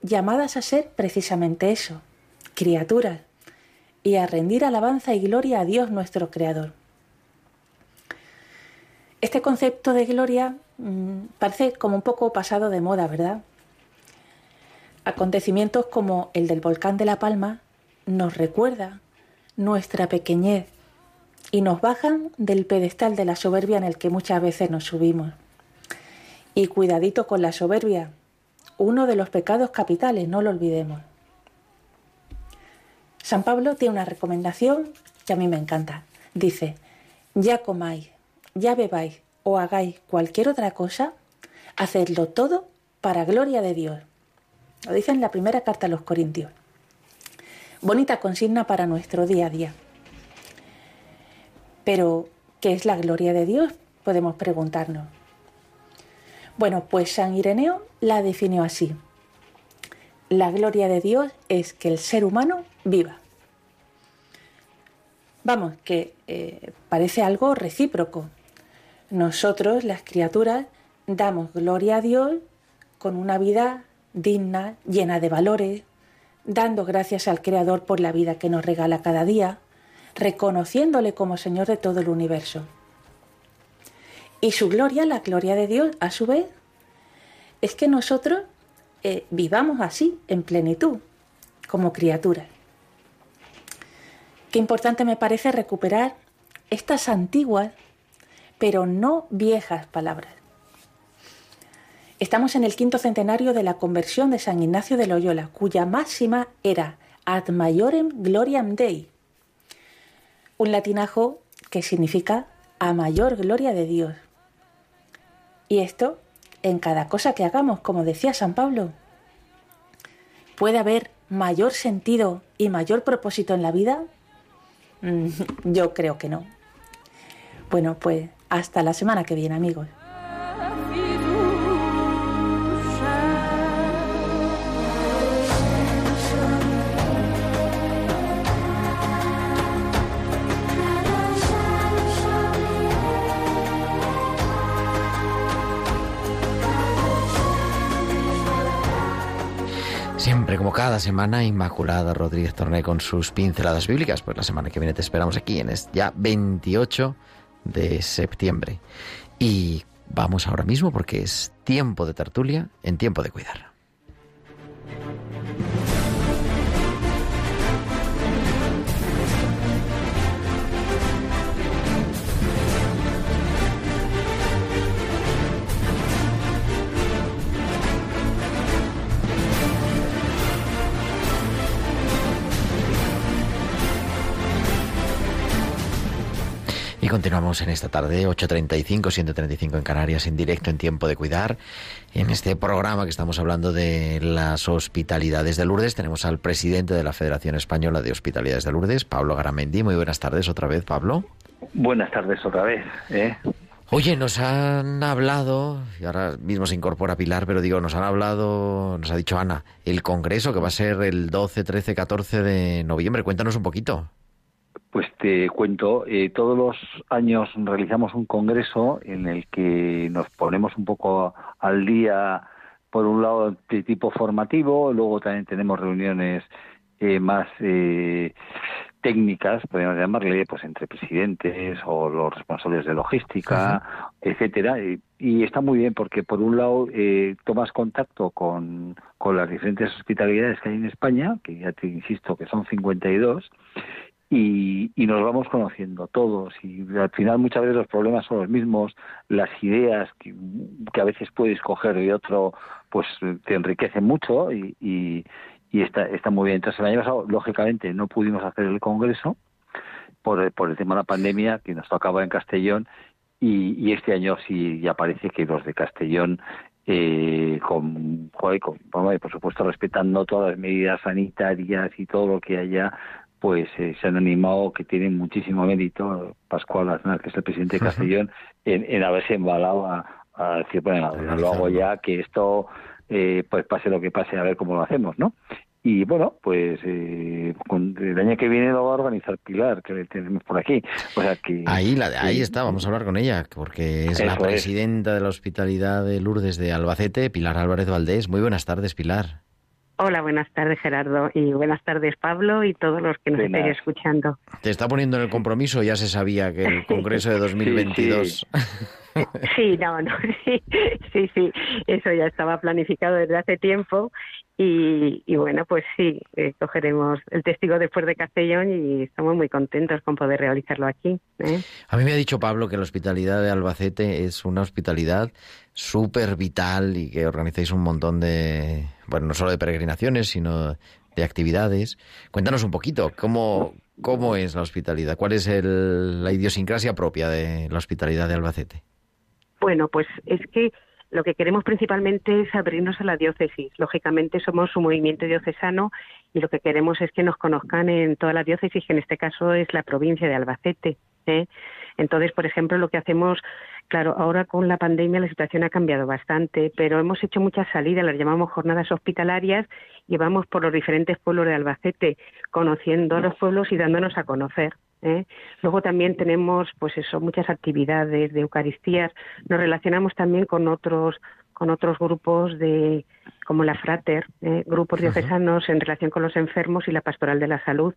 [SPEAKER 6] llamadas a ser precisamente eso, criaturas, y a rendir alabanza y gloria a Dios nuestro Creador. Este concepto de gloria mm, parece como un poco pasado de moda, ¿verdad? Acontecimientos como el del volcán de La Palma nos recuerda nuestra pequeñez y nos bajan del pedestal de la soberbia en el que muchas veces nos subimos. Y cuidadito con la soberbia, uno de los pecados capitales, no lo olvidemos. San Pablo tiene una recomendación que a mí me encanta. Dice, ya comáis, ya bebáis o hagáis cualquier otra cosa, hacedlo todo para gloria de Dios. Lo dice en la primera carta a los Corintios. Bonita consigna para nuestro día a día. Pero, ¿qué es la gloria de Dios? Podemos preguntarnos. Bueno, pues San Ireneo la definió así. La gloria de Dios es que el ser humano viva. Vamos, que eh, parece algo recíproco. Nosotros, las criaturas, damos gloria a Dios con una vida digna, llena de valores, dando gracias al Creador por la vida que nos regala cada día, reconociéndole como Señor de todo el universo. Y su gloria, la gloria de Dios, a su vez, es que nosotros eh, vivamos así, en plenitud, como criaturas. Qué importante me parece recuperar estas antiguas, pero no viejas palabras. Estamos en el quinto centenario de la conversión de San Ignacio de Loyola, cuya máxima era Ad maiorem gloriam Dei, un latinajo que significa a mayor gloria de Dios. Y esto en cada cosa que hagamos, como decía San Pablo. ¿Puede haber mayor sentido y mayor propósito en la vida? Mm, yo creo que no. Bueno, pues hasta la semana que viene, amigos.
[SPEAKER 1] Cada semana, Inmaculada Rodríguez Torné con sus pinceladas bíblicas. Pues la semana que viene te esperamos aquí en este ya 28 de septiembre. Y vamos ahora mismo porque es tiempo de tertulia en tiempo de cuidar. Continuamos en esta tarde, 8.35, 135 en Canarias, en directo en Tiempo de Cuidar. En este programa que estamos hablando de las hospitalidades de Lourdes, tenemos al presidente de la Federación Española de Hospitalidades de Lourdes, Pablo Garamendi. Muy buenas tardes otra vez, Pablo.
[SPEAKER 3] Buenas tardes otra vez. ¿eh?
[SPEAKER 1] Oye, nos han hablado, y ahora mismo se incorpora Pilar, pero digo, nos han hablado, nos ha dicho Ana, el congreso que va a ser el 12, 13, 14 de noviembre. Cuéntanos un poquito.
[SPEAKER 3] Pues te cuento, eh, todos los años realizamos un congreso en el que nos ponemos un poco al día, por un lado, de tipo formativo, luego también tenemos reuniones eh, más eh, técnicas, podemos llamarle, pues entre presidentes o los responsables de logística, etcétera, y, está muy bien porque por un lado eh, tomas contacto con, con las diferentes hospitalidades que hay en España, que ya te insisto que son 52, y, y, nos vamos conociendo todos y al final muchas veces los problemas son los mismos, las ideas que, a veces puedes coger de otro pues te enriquecen mucho y, y, y está, está muy bien. Entonces el año pasado lógicamente no pudimos hacer el congreso por, por el tema de la pandemia que nos tocaba en Castellón y, y este año sí ya parece que los de Castellón eh, con, joder, con, por supuesto respetando todas las medidas sanitarias y todo lo que haya pues eh, se han animado, que tienen muchísimo mérito, Pascual Aznar, que es el presidente de Castellón, en, en haberse embalado a, decir, bueno, lo hago ya, que esto, eh, pues pase lo que pase, a ver cómo lo hacemos, ¿no? Y bueno, pues eh, el año que viene lo va a organizar Pilar, que tenemos por aquí. O sea que,
[SPEAKER 1] ahí, la, ahí está, vamos a hablar con ella, porque es la presidenta de la Hospitalidad de Lourdes de Albacete, Pilar Álvarez Valdés. Muy buenas tardes, Pilar.
[SPEAKER 7] Hola, buenas tardes Gerardo y buenas tardes Pablo y todos los que nos estén escuchando.
[SPEAKER 1] ¿Te está poniendo en el compromiso? Ya se sabía que el [laughs] Congreso de 2022...
[SPEAKER 7] Sí, no, no, [laughs] sí, sí, eso ya estaba planificado desde hace tiempo y, bueno, pues sí, eh, cogeremos el testigo después de Castellón y estamos muy contentos con poder realizarlo aquí. ¿eh?
[SPEAKER 1] A mí me ha dicho Pablo que la hospitalidad de Albacete es una hospitalidad súper vital y que organizáis un montón de, bueno, no solo de peregrinaciones, sino de actividades. Cuéntanos un poquito, ¿cómo, cómo es la hospitalidad? ¿Cuál es el, la idiosincrasia propia de la hospitalidad de Albacete?
[SPEAKER 7] Bueno, pues es que lo que queremos principalmente es abrirnos a la diócesis. Lógicamente somos un movimiento diocesano y lo que queremos es que nos conozcan en toda la diócesis, que en este caso es la provincia de Albacete. ¿eh? Entonces, por ejemplo, lo que hacemos, claro, ahora con la pandemia la situación ha cambiado bastante, pero hemos hecho muchas salidas, las llamamos jornadas hospitalarias, y vamos por los diferentes pueblos de Albacete, conociendo a los pueblos y dándonos a conocer. ¿Eh? Luego también tenemos, pues eso, muchas actividades de Eucaristías. Nos relacionamos también con otros con otros grupos de como la Frater, ¿eh? grupos diocesanos en relación con los enfermos y la pastoral de la salud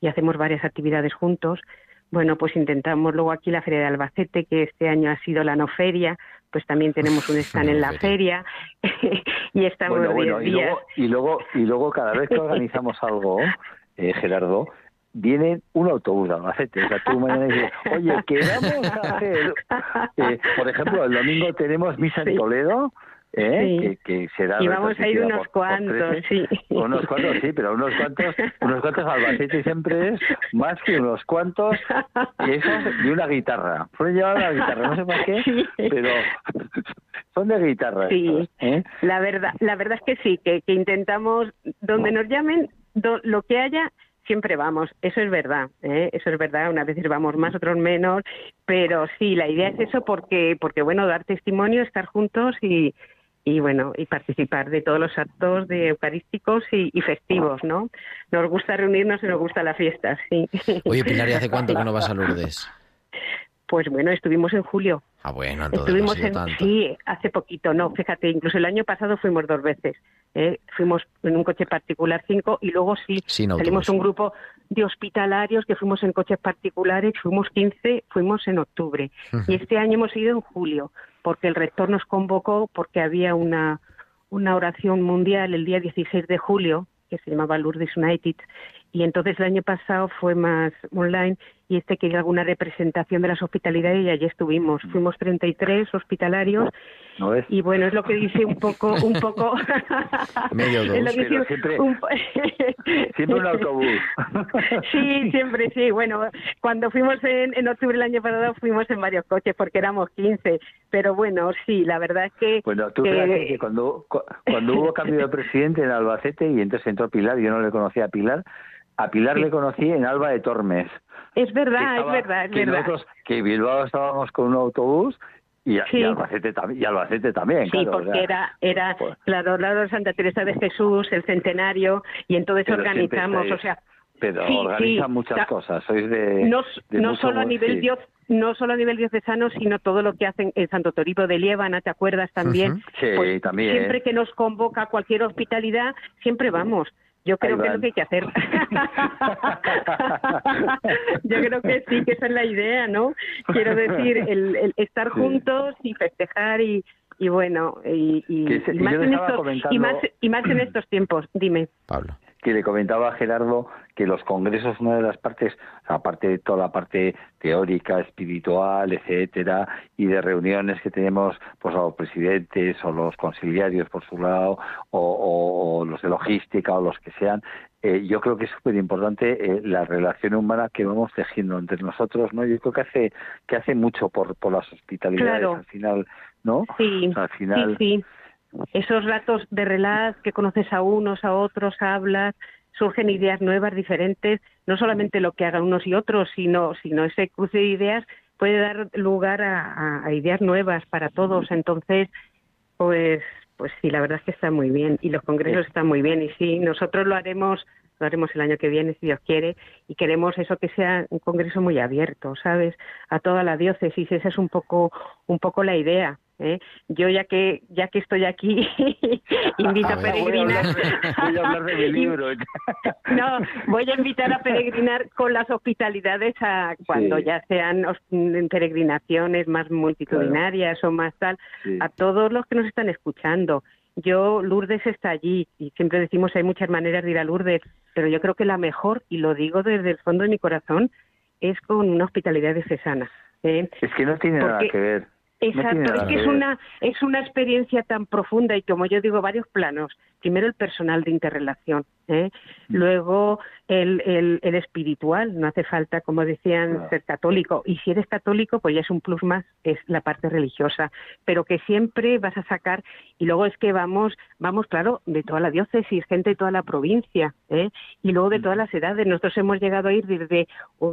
[SPEAKER 7] y hacemos varias actividades juntos. Bueno, pues intentamos luego aquí la Feria de Albacete, que este año ha sido la no feria, pues también tenemos un stand en la [laughs] feria [laughs] y estamos bueno,
[SPEAKER 3] y, luego, y luego y luego cada vez que organizamos algo, eh, Gerardo, viene un autobús de Albacete. O sea, tú mañana dices, [laughs] oye, ¿qué vamos a hacer? [laughs] Eh, por ejemplo, el domingo tenemos misa en Toledo. ¿eh? Que, será
[SPEAKER 7] y vamos a ir unos cuantos, sí.
[SPEAKER 3] Unos cuantos, sí, pero unos cuantos, unos cuantos Albacete siempre es más que unos cuantos y eso de una guitarra. Pueden llevar una guitarra, no sé por qué, pero son de guitarra.
[SPEAKER 7] Sí, ¿eh? la verdad, la verdad es que sí, que, que intentamos donde nos llamen, lo que haya siempre vamos, eso es verdad, ¿eh? eso es verdad, unas veces vamos más, otros menos, pero sí, la idea es eso porque, porque bueno, dar testimonio, estar juntos y, y bueno, y participar de todos los actos de eucarísticos y, festivos, ¿no? Nos gusta reunirnos y nos gusta la fiesta, sí.
[SPEAKER 1] Oye, Pilar, ¿y hace cuánto que no vas a [laughs] Lourdes?
[SPEAKER 7] Pues bueno, estuvimos en julio.
[SPEAKER 1] Ah, bueno, entonces estuvimos en,
[SPEAKER 7] Sí, hace poquito, no, fíjate, incluso el año pasado fuimos dos veces. ¿eh? Fuimos en un coche particular cinco y luego sí, salimos un grupo de hospitalarios que fuimos en coches particulares, fuimos 15, fuimos en octubre. Y este año hemos ido en julio, porque el rector nos convocó porque había una, una oración mundial el día 16 de julio, que se llamaba Lourdes United, y entonces el año pasado fue más online y este quería alguna representación de las hospitalidades y allí estuvimos. Fuimos 33 hospitalarios y bueno, es lo que dice un poco, un poco. [laughs]
[SPEAKER 1] Medio [laughs] dos.
[SPEAKER 3] siempre, un... [laughs] siempre un autobús.
[SPEAKER 7] sí, siempre sí. Bueno, cuando fuimos en, en octubre del año pasado fuimos en varios coches porque éramos 15. Pero bueno, sí, la verdad es que.
[SPEAKER 3] Bueno, tú que... que cuando, cuando hubo cambio de presidente en Albacete y entonces entró Pilar, yo no le conocía a Pilar, a Pilar le conocí en Alba de Tormes.
[SPEAKER 7] Es verdad, es verdad, es
[SPEAKER 3] que
[SPEAKER 7] verdad.
[SPEAKER 3] Nosotros, que Bilbao estábamos con un autobús y, Albacete, y Albacete también.
[SPEAKER 7] Sí, porque era, era pues claro, lado de Santa Teresa de Jesús, el centenario, y entonces organizamos, o sea...
[SPEAKER 3] Pero organizan muchas cosas, sois de...
[SPEAKER 7] No, no solo a nivel dios, no solo a nivel diocesano, sino todo lo que hacen en Santo Toribio de Liébana, ¿te acuerdas también?
[SPEAKER 3] Sí,
[SPEAKER 7] pues
[SPEAKER 3] también.
[SPEAKER 7] Siempre que nos convoca cualquier hospitalidad, siempre vamos. Yo creo que es lo que hay que hacer. [laughs] Yo creo que sí, que esa es la idea, ¿no? Quiero decir, el, estar juntos y festejar y, y bueno, y, más en estos, y, más, y más en [clears throat] estos tiempos. Dime.
[SPEAKER 1] Pablo
[SPEAKER 3] que le comentaba a Gerardo que los congresos, una de las partes, aparte de toda la parte teórica, espiritual, etcétera, y de reuniones que tenemos, pues a los presidentes o los conciliarios por su lado, o, los de logística o los que sean, eh, yo creo que es súper importante eh, la relación humana que vamos tejiendo entre nosotros, ¿no? Yo creo que hace que hace mucho por, por las hospitalidades al final, ¿no?
[SPEAKER 7] Sí,
[SPEAKER 3] al final,
[SPEAKER 7] sí, sí esos ratos de relax que conoces a unos, a otros, hablas, surgen ideas nuevas, diferentes, no solamente lo que hagan unos y otros, sino, sino ese cruce de ideas puede dar lugar a, ideas nuevas para todos. Entonces, pues, pues sí, la verdad es que está muy bien y los congresos están muy bien y sí, nosotros lo haremos lo haremos el año que viene si Dios quiere y queremos eso que sea un congreso muy abierto, ¿sabes? A toda la diócesis, esa es un poco un poco la idea, ¿eh? Yo ya que ya que estoy aquí [laughs] invito a, peregrinar.
[SPEAKER 3] Voy a hablar, de mi [laughs] libro.
[SPEAKER 7] no, voy a invitar a peregrinar con las hospitalidades a cuando ya sean peregrinaciones más multitudinarias o más tal, a todos los que nos están escuchando. Yo, Lourdes está allí y siempre decimos hay muchas maneras de ir a Lourdes, pero yo creo que la mejor, y lo digo desde el fondo de mi corazón, es con una hospitalidad diocesana. ¿eh?
[SPEAKER 3] Es que no tiene nada que ver
[SPEAKER 7] Exacto, es que es una, es una experiencia tan profunda y como yo digo, varios planos. Primero el personal de interrelación, ¿eh? Mm. luego el, el, el, espiritual, no hace falta, como decían, ser católico. Y si eres católico, pues ya es un plus más, es la parte religiosa, pero que siempre vas a sacar, y luego es que vamos, vamos, claro, de toda la diócesis, gente de toda la provincia, ¿eh? y luego de mm. todas las edades. Nosotros hemos llegado a ir desde,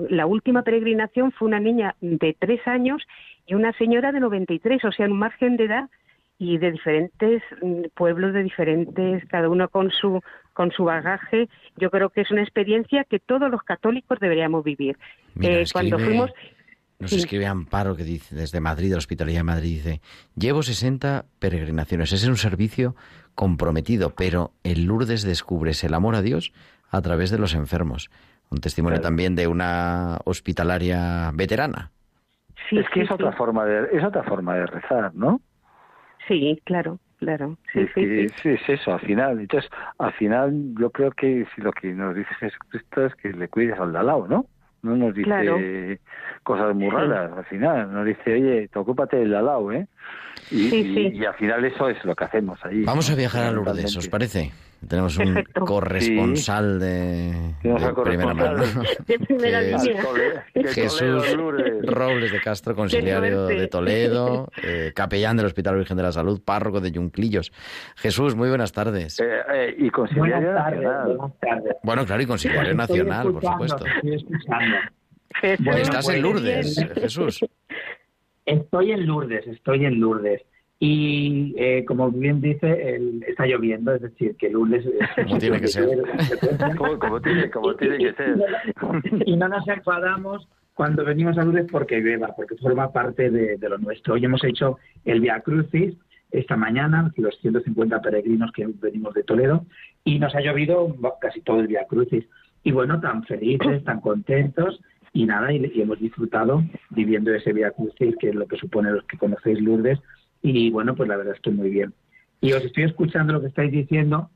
[SPEAKER 7] la última peregrinación fue una niña de tres años y una señora de 93, o sea, en un margen de edad y de diferentes mm, pueblos, de diferentes, cada uno con su con su bagaje. Yo creo que es una experiencia que todos los católicos deberíamos vivir.
[SPEAKER 1] Eh, cuando fuimos nos escribe Amparo que dice desde Madrid, de la Hospitalidad de Madrid, dice, llevo 60 peregrinaciones, es un servicio comprometido, pero en Lourdes descubres el amor a Dios a través de los enfermos. Un testimonio también de una hospitalaria veterana
[SPEAKER 3] es que es otra forma de es otra forma de rezar, ¿no?
[SPEAKER 7] Sí, claro, claro. Sí,
[SPEAKER 3] es,
[SPEAKER 7] sí,
[SPEAKER 3] sí. es eso, al final. Entonces, al final, yo creo que si lo que nos dice Jesucristo es que le cuides al de al lado, ¿no? No nos dice cosas muy raras, al final. Nos dice, oye, te ocúpate del de al lado, ¿eh? Y, y, al final eso es lo que hacemos ahí.
[SPEAKER 1] Vamos a viajar a Lourdes, ¿os parece? Tenemos un corresponsal de, primera mano. Jesús Robles de Castro, conciliario de Toledo, eh, capellán del Hospital Virgen de la Salud, párroco de Yunquillos. Jesús, muy buenas tardes.
[SPEAKER 3] Eh, eh, y conciliario nacional.
[SPEAKER 1] Bueno, claro, y conciliario nacional, por supuesto. Estás en Lourdes, [laughs] Jesús.
[SPEAKER 8] Estoy en Lourdes, estoy en Lourdes. Y eh, como bien dice, está lloviendo, es decir, que Lourdes... [laughs]
[SPEAKER 1] Como tiene que ser.
[SPEAKER 3] como, tiene, que ser.
[SPEAKER 8] Y no nos enfadamos cuando venimos a Lourdes porque llueva, porque forma parte de, lo nuestro. Hoy hemos hecho el Via Crucis esta mañana, los 150 peregrinos que venimos de Toledo, y nos ha llovido casi todo el Via Crucis. Y bueno, tan felices, tan contentos, y nada, y, hemos disfrutado viviendo ese Via Crucis, que es lo que supone los que conocéis Lourdes, y bueno, pues la verdad es que muy bien. Y os estoy escuchando lo que estáis diciendo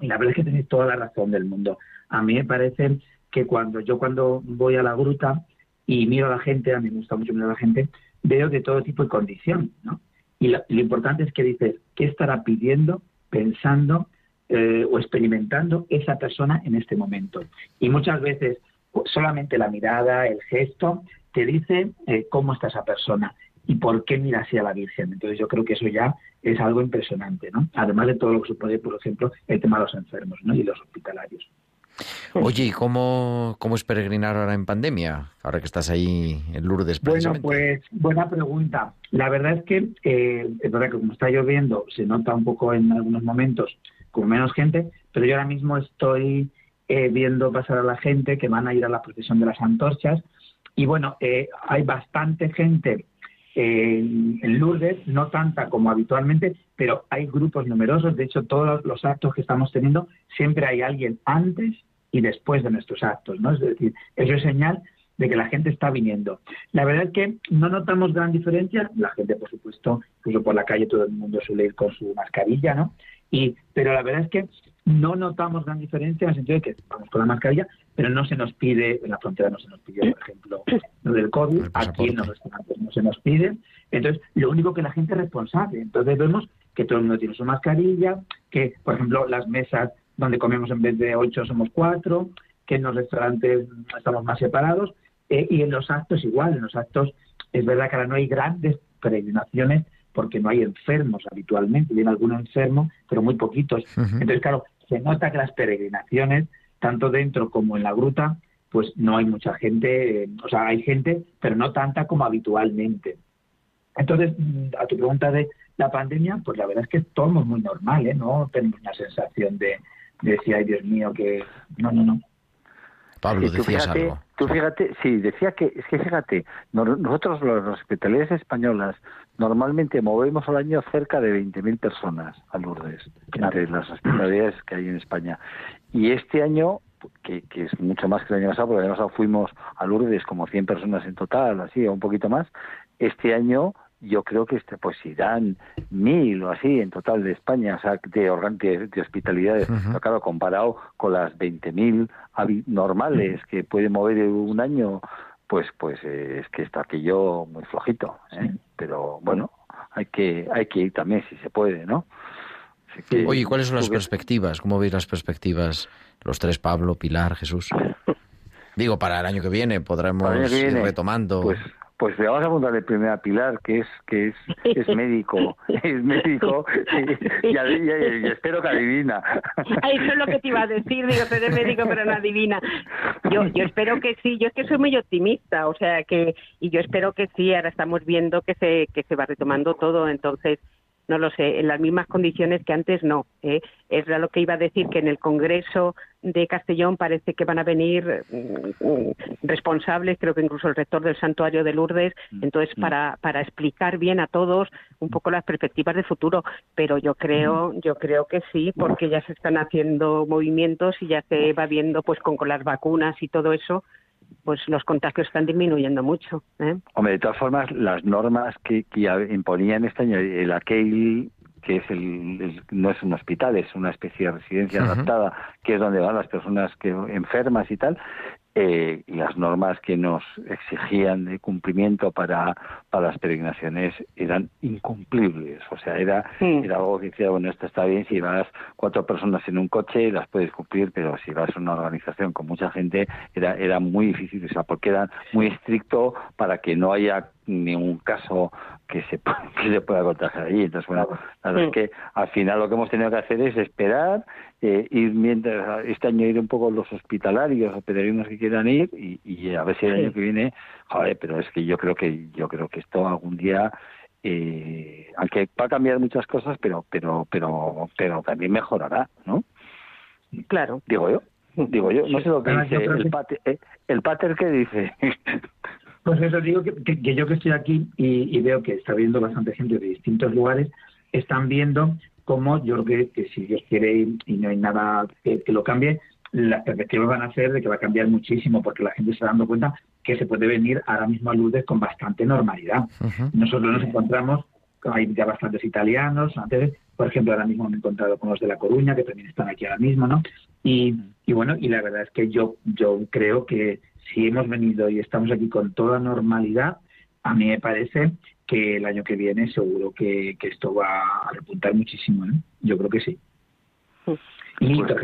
[SPEAKER 8] y la verdad es que tenéis toda la razón del mundo. A mí me parece que cuando yo cuando voy a la gruta y miro a la gente, a mí me gusta mucho mirar a la gente, veo de todo tipo de condición, ¿no? Y lo, importante es que dices, ¿qué estará pidiendo, pensando eh, o experimentando esa persona en este momento? Y muchas veces pues, solamente la mirada, el gesto, te dice eh, cómo está esa persona y por qué mira así a la Virgen. Entonces yo creo que eso ya es algo impresionante, ¿no? Además de todo lo que supone, por ejemplo, el tema de los enfermos ¿no? y los hospitalarios.
[SPEAKER 1] Oye, ¿y cómo, cómo es peregrinar ahora en pandemia? Ahora que estás ahí en Lourdes,
[SPEAKER 8] Bueno, pues buena pregunta. La verdad es que, eh, es verdad que como está lloviendo, se nota un poco en algunos momentos con menos gente, pero yo ahora mismo estoy eh, viendo pasar a la gente que van a ir a la procesión de las antorchas. Y bueno, eh, hay bastante gente en, Lourdes, no tanta como habitualmente, pero hay grupos numerosos. De hecho, todos los actos que estamos teniendo, siempre hay alguien antes y después de nuestros actos, ¿no? Es decir, eso es señal de que la gente está viniendo. La verdad es que no notamos gran diferencia. La gente, por supuesto, incluso por la calle todo el mundo suele ir con su mascarilla, ¿no? Y, pero la verdad es que no notamos gran diferencia en el sentido de que vamos con la mascarilla, pero no se nos pide, en la frontera no se nos pide, por ejemplo, lo del COVID, aquí en los restaurantes no se nos pide. Entonces, lo único que la gente es responsable. Entonces vemos que todo el mundo tiene su mascarilla, que, por ejemplo, las mesas donde comemos en vez de ocho somos cuatro, que en los restaurantes estamos más separados, eh, y en los actos igual, en los actos es verdad que ahora no hay grandes peregrinaciones porque no hay enfermos habitualmente, viene algún enfermo, pero muy poquitos. Entonces, claro, se nota que las peregrinaciones, tanto dentro como en la gruta, pues no hay mucha gente, o sea, hay gente, pero no tanta como habitualmente. Entonces, mm, a tu pregunta de la pandemia, pues la verdad es que todo es muy normal, ¿eh? No tenemos una sensación de, decía, ay Dios mío, que no, no, no.
[SPEAKER 1] Pablo, decías algo.
[SPEAKER 3] Tú fíjate, sí, decía que, es que fíjate, nosotros los hospitalidades españolas normalmente movemos al año cerca de 20.000 personas a Lourdes, entre las hospitalidades que hay en España. Y este año, que, que, es mucho más que el año pasado, porque el año pasado fuimos a Lourdes como 100 personas en total, así, o un poquito más, este año yo creo que este, pues irán mil o así en total de España, o sea, de, de, hospitalidades. claro, comparado con las 20.000 normales que puede mover un año, pues pues eh, es que está aquello muy flojito. ¿eh? Pero bueno, hay que hay que ir también si se puede, ¿no?
[SPEAKER 1] Oye, ¿cuáles son las perspectivas? ¿Cómo veis las perspectivas? Los tres, Pablo, Pilar, Jesús. [laughs] Digo, para el año que viene podremos ir retomando.
[SPEAKER 3] Pues pues le vamos a apuntar de primera Pilar, que es que es, es médico, [laughs] es médico y, espero que adivina. [laughs]
[SPEAKER 7] Eso es lo que te iba a decir, digo, eres médico pero no adivina. Yo, yo espero que sí, yo es que soy muy optimista, o sea que, y yo espero que sí, ahora estamos viendo que se, que se va retomando todo, entonces no lo sé, en las mismas condiciones que antes no. ¿eh? Es lo que iba a decir, que en el Congreso de Castellón parece que van a venir mm, responsables, creo que incluso el rector del santuario de Lourdes, mm, entonces mm. para, para explicar bien a todos un poco las perspectivas de futuro. Pero yo creo, yo creo que sí, porque ya se están haciendo movimientos y ya se va viendo pues con, con las vacunas y todo eso, pues los contagios están disminuyendo mucho. ¿eh?
[SPEAKER 3] Hombre, de todas formas, las normas que, que imponían este año, el aquel que es el, no es un hospital, es una especie de residencia adaptada, que es donde van las personas que enfermas y tal, eh, las normas que nos exigían de cumplimiento para, para las peregrinaciones eran incumplibles. O sea, era, era algo que decía, bueno, esto está bien, si vas cuatro personas en un coche las puedes cumplir, pero si vas a una organización con mucha gente era, era muy difícil, o sea, porque era muy estricto para que no haya ningún caso que se, [laughs] que se pueda contagiar allí. Entonces, bueno, la verdad es que al final lo que hemos tenido que hacer es esperar, eh, ir mientras este año ir un poco los hospitalarios o peregrinos que quieran ir y, a ver si el año que viene, joder, pero es que yo creo que yo creo que esto algún día eh, aunque va a cambiar muchas cosas, pero pero pero pero también mejorará, ¿no?
[SPEAKER 7] Claro.
[SPEAKER 3] Digo yo. Digo yo, no sé lo que dice el pater, eh, el pater que dice. [laughs]
[SPEAKER 8] Pues eso digo que, yo que estoy aquí y, veo que está viendo bastante gente de distintos lugares, están viendo cómo yo creo que, si Dios quiere y, no hay nada que, lo cambie, las perspectivas van a ser de que va a cambiar muchísimo porque la gente se está dando cuenta que se puede venir ahora mismo a Lourdes con bastante normalidad. Nosotros nos encontramos, hay ya bastantes italianos, antes, por ejemplo, ahora mismo me he encontrado con los de La Coruña, que también están aquí ahora mismo, ¿no? Y, y bueno, y la verdad es que yo, yo creo que si hemos venido y estamos aquí con toda normalidad, a mí me parece que el año que viene seguro que, esto va a repuntar muchísimo. ¿eh? Yo creo que sí. Y pues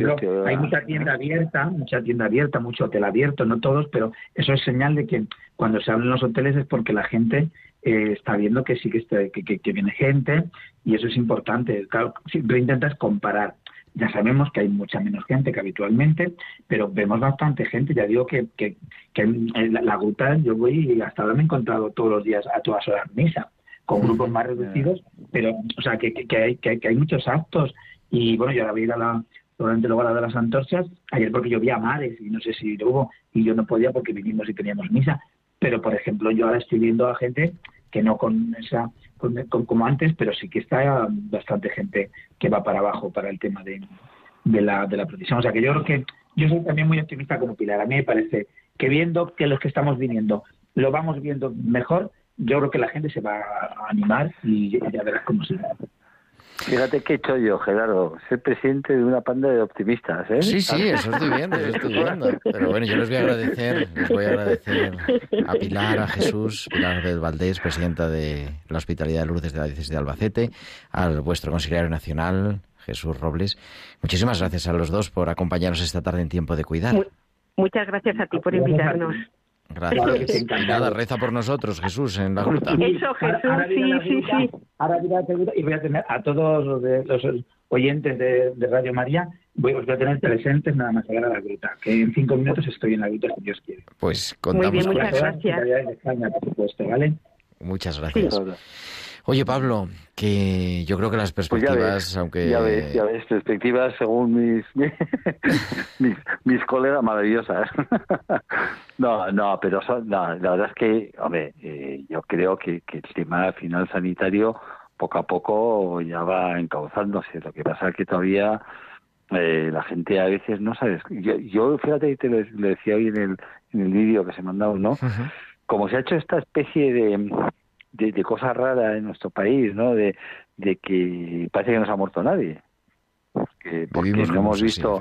[SPEAKER 8] hay mucha tienda abierta, mucha tienda abierta, mucho hotel abierto, no todos, pero eso es señal de que cuando se hablan los hoteles es porque la gente eh, está viendo que sí que, está, que, que, viene gente y eso es importante. Claro, siempre intentas comparar. Ya sabemos que hay mucha menos gente que habitualmente, pero vemos bastante gente. Ya digo que, que, en la, gruta yo voy y hasta ahora me he encontrado todos los días a todas horas misa, con grupos más [laughs] reducidos, pero, o sea, que, que, hay, que, hay muchos actos. Y bueno, yo ahora voy a ir a la, probablemente luego a la de las antorchas, ayer porque yo vi a mares y no sé si luego, y yo no podía porque vinimos y teníamos misa, pero por ejemplo yo ahora estoy viendo a gente que no con esa como antes, pero sí que está bastante gente que va para abajo para el tema de, de la de la procesión. O sea que yo creo que yo soy también muy optimista como Pilar. A mí me parece que viendo que los que estamos viniendo lo vamos viendo mejor, yo creo que la gente se va a animar y ya verás cómo se
[SPEAKER 3] Fíjate qué yo, Gerardo, ser presidente de una panda de optimistas, ¿eh?
[SPEAKER 1] Sí, sí, eso estoy viendo, eso estoy viendo. Pero bueno, yo les voy a agradecer, les voy a agradecer a Pilar, a Jesús, Pilar del Valdés, presidenta de la Hospitalidad de Lourdes de la Diócesis de Albacete, al vuestro consiliario nacional, Jesús Robles. Muchísimas gracias a los dos por acompañarnos esta tarde en Tiempo de Cuidar.
[SPEAKER 7] Muchas gracias a ti por invitarnos.
[SPEAKER 1] Gracias. Nada, reza por nosotros, Jesús, en la gruta.
[SPEAKER 7] Eso, Jesús, sí, sí, sí.
[SPEAKER 8] Ahora a y voy a tener a todos los, los oyentes de, Radio María, voy, os voy a tener presentes nada más llegar a la gruta, que en cinco minutos estoy en la gruta, si Dios quiere.
[SPEAKER 1] Pues contamos
[SPEAKER 7] Muy bien, muchas gracias.
[SPEAKER 8] Muchas
[SPEAKER 1] gracias. Oye, Pablo, que yo creo que las pues perspectivas, aunque...
[SPEAKER 3] Ya ves, ya ves, perspectivas según mis, [laughs] mis, mis, colegas maravillosas. [laughs] no, no, pero la verdad es que, hombre, eh, yo creo que, que el tema final sanitario poco a poco ya va encauzándose. Lo que pasa es que todavía eh, la gente a veces no sabe. Yo, yo fíjate, te lo, decía hoy en el, en el vídeo que se mandó, ¿no? Como se ha hecho esta especie de de, de cosas raras en nuestro país, ¿no? De, de que parece que no se ha muerto nadie. Porque, porque no hemos visto.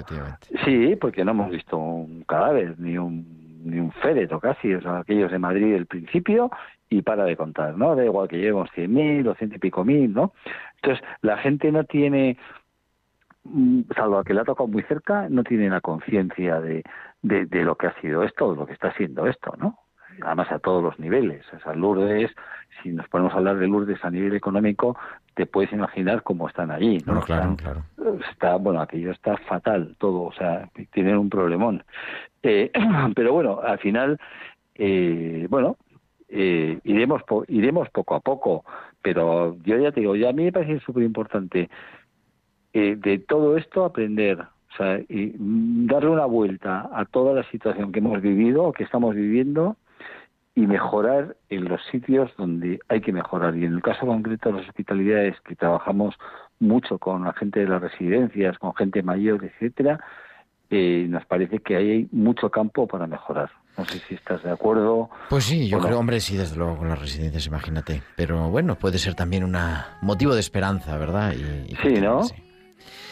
[SPEAKER 3] Sí, porque no hemos visto un cadáver, ni un ni un féretro casi, o sea, aquellos de Madrid del principio y para de contar, ¿no? Da igual que llevemos 100.000 o ciento y pico mil, ¿no? Entonces, la gente no tiene, mm, salvo a que le ha tocado muy cerca, no tiene la conciencia de, de, de, lo que ha sido esto, de lo que está siendo esto, ¿no? Además a todos los niveles. O sea, Lourdes si nos ponemos a hablar de Lourdes a nivel económico, te puedes imaginar cómo están allí.
[SPEAKER 1] ¿no? claro, claro.
[SPEAKER 3] Está, bueno, aquello está fatal todo, o sea, tienen un problemón. Eh, [clears throat] pero bueno, al final, eh, bueno, eh, iremos, iremos poco a poco, pero yo ya te digo, ya a mí me parece súper importante de todo esto aprender, o sea, y darle una vuelta a toda la situación que hemos vivido o que estamos viviendo y mejorar en los sitios donde hay que mejorar. Y en el caso concreto de las hospitalidades, que trabajamos mucho con la gente de las residencias, con gente mayor, etcétera, eh, nos parece que hay mucho campo para mejorar. No sé si estás de acuerdo.
[SPEAKER 1] Pues sí, yo creo, hombre, sí, desde luego con las residencias, imagínate. Pero bueno, puede ser también un motivo de esperanza, ¿verdad?
[SPEAKER 3] Y, sí, ¿no?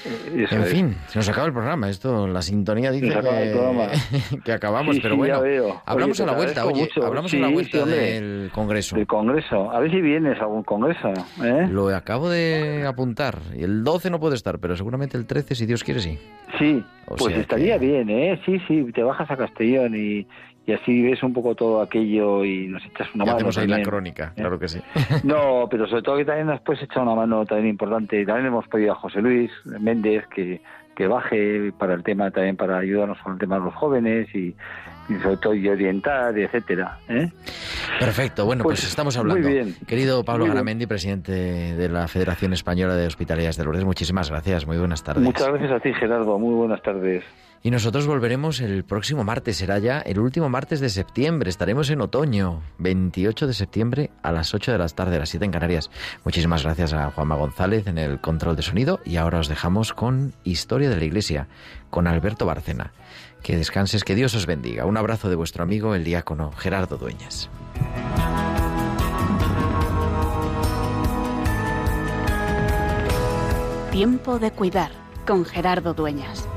[SPEAKER 1] En fin, se nos acaba el programa. Esto, la sintonía dice [laughs] que, acabamos, pero bueno, hablamos a la vuelta, oye, hablamos a la vuelta del Congreso.
[SPEAKER 3] Del Congreso, a ver si vienes a un Congreso. ¿eh?
[SPEAKER 1] Lo acabo de apuntar. El 12 no puede estar, pero seguramente el 13, si Dios quiere, sí.
[SPEAKER 3] Sí, pues estaría bien, ¿eh? Sí, sí, te bajas a Castellón y, y así ves un poco todo aquello y nos echas una mano.
[SPEAKER 1] Hacemos ahí la crónica, ¿eh? claro que sí. [laughs]
[SPEAKER 3] No, pero sobre todo que también nos puedes echar una mano también importante. También hemos pedido a José Luis Méndez que, que baje para el tema, también para ayudarnos con el tema de los jóvenes y, sobre todo y orientar, etcétera. ¿eh?
[SPEAKER 1] Perfecto, bueno, pues, estamos hablando. Muy bien. Querido Pablo Garamendi, presidente de la Federación Española de Hospitalidades de Lourdes, muchísimas gracias, muy buenas tardes.
[SPEAKER 3] Muchas gracias a ti, Gerardo, muy buenas tardes.
[SPEAKER 1] Y nosotros volveremos el próximo martes, será ya el último martes de septiembre. Estaremos en otoño, 28 de septiembre a las 8 de la tarde, a las 7 en Canarias. Muchísimas gracias a Juanma González en el control de sonido y ahora os dejamos con Historia de la Iglesia, con Alberto Bárcena. Que descanses, que Dios os bendiga. Un abrazo de vuestro amigo el diácono Gerardo Dueñas.
[SPEAKER 9] Tiempo de cuidar con Gerardo Dueñas.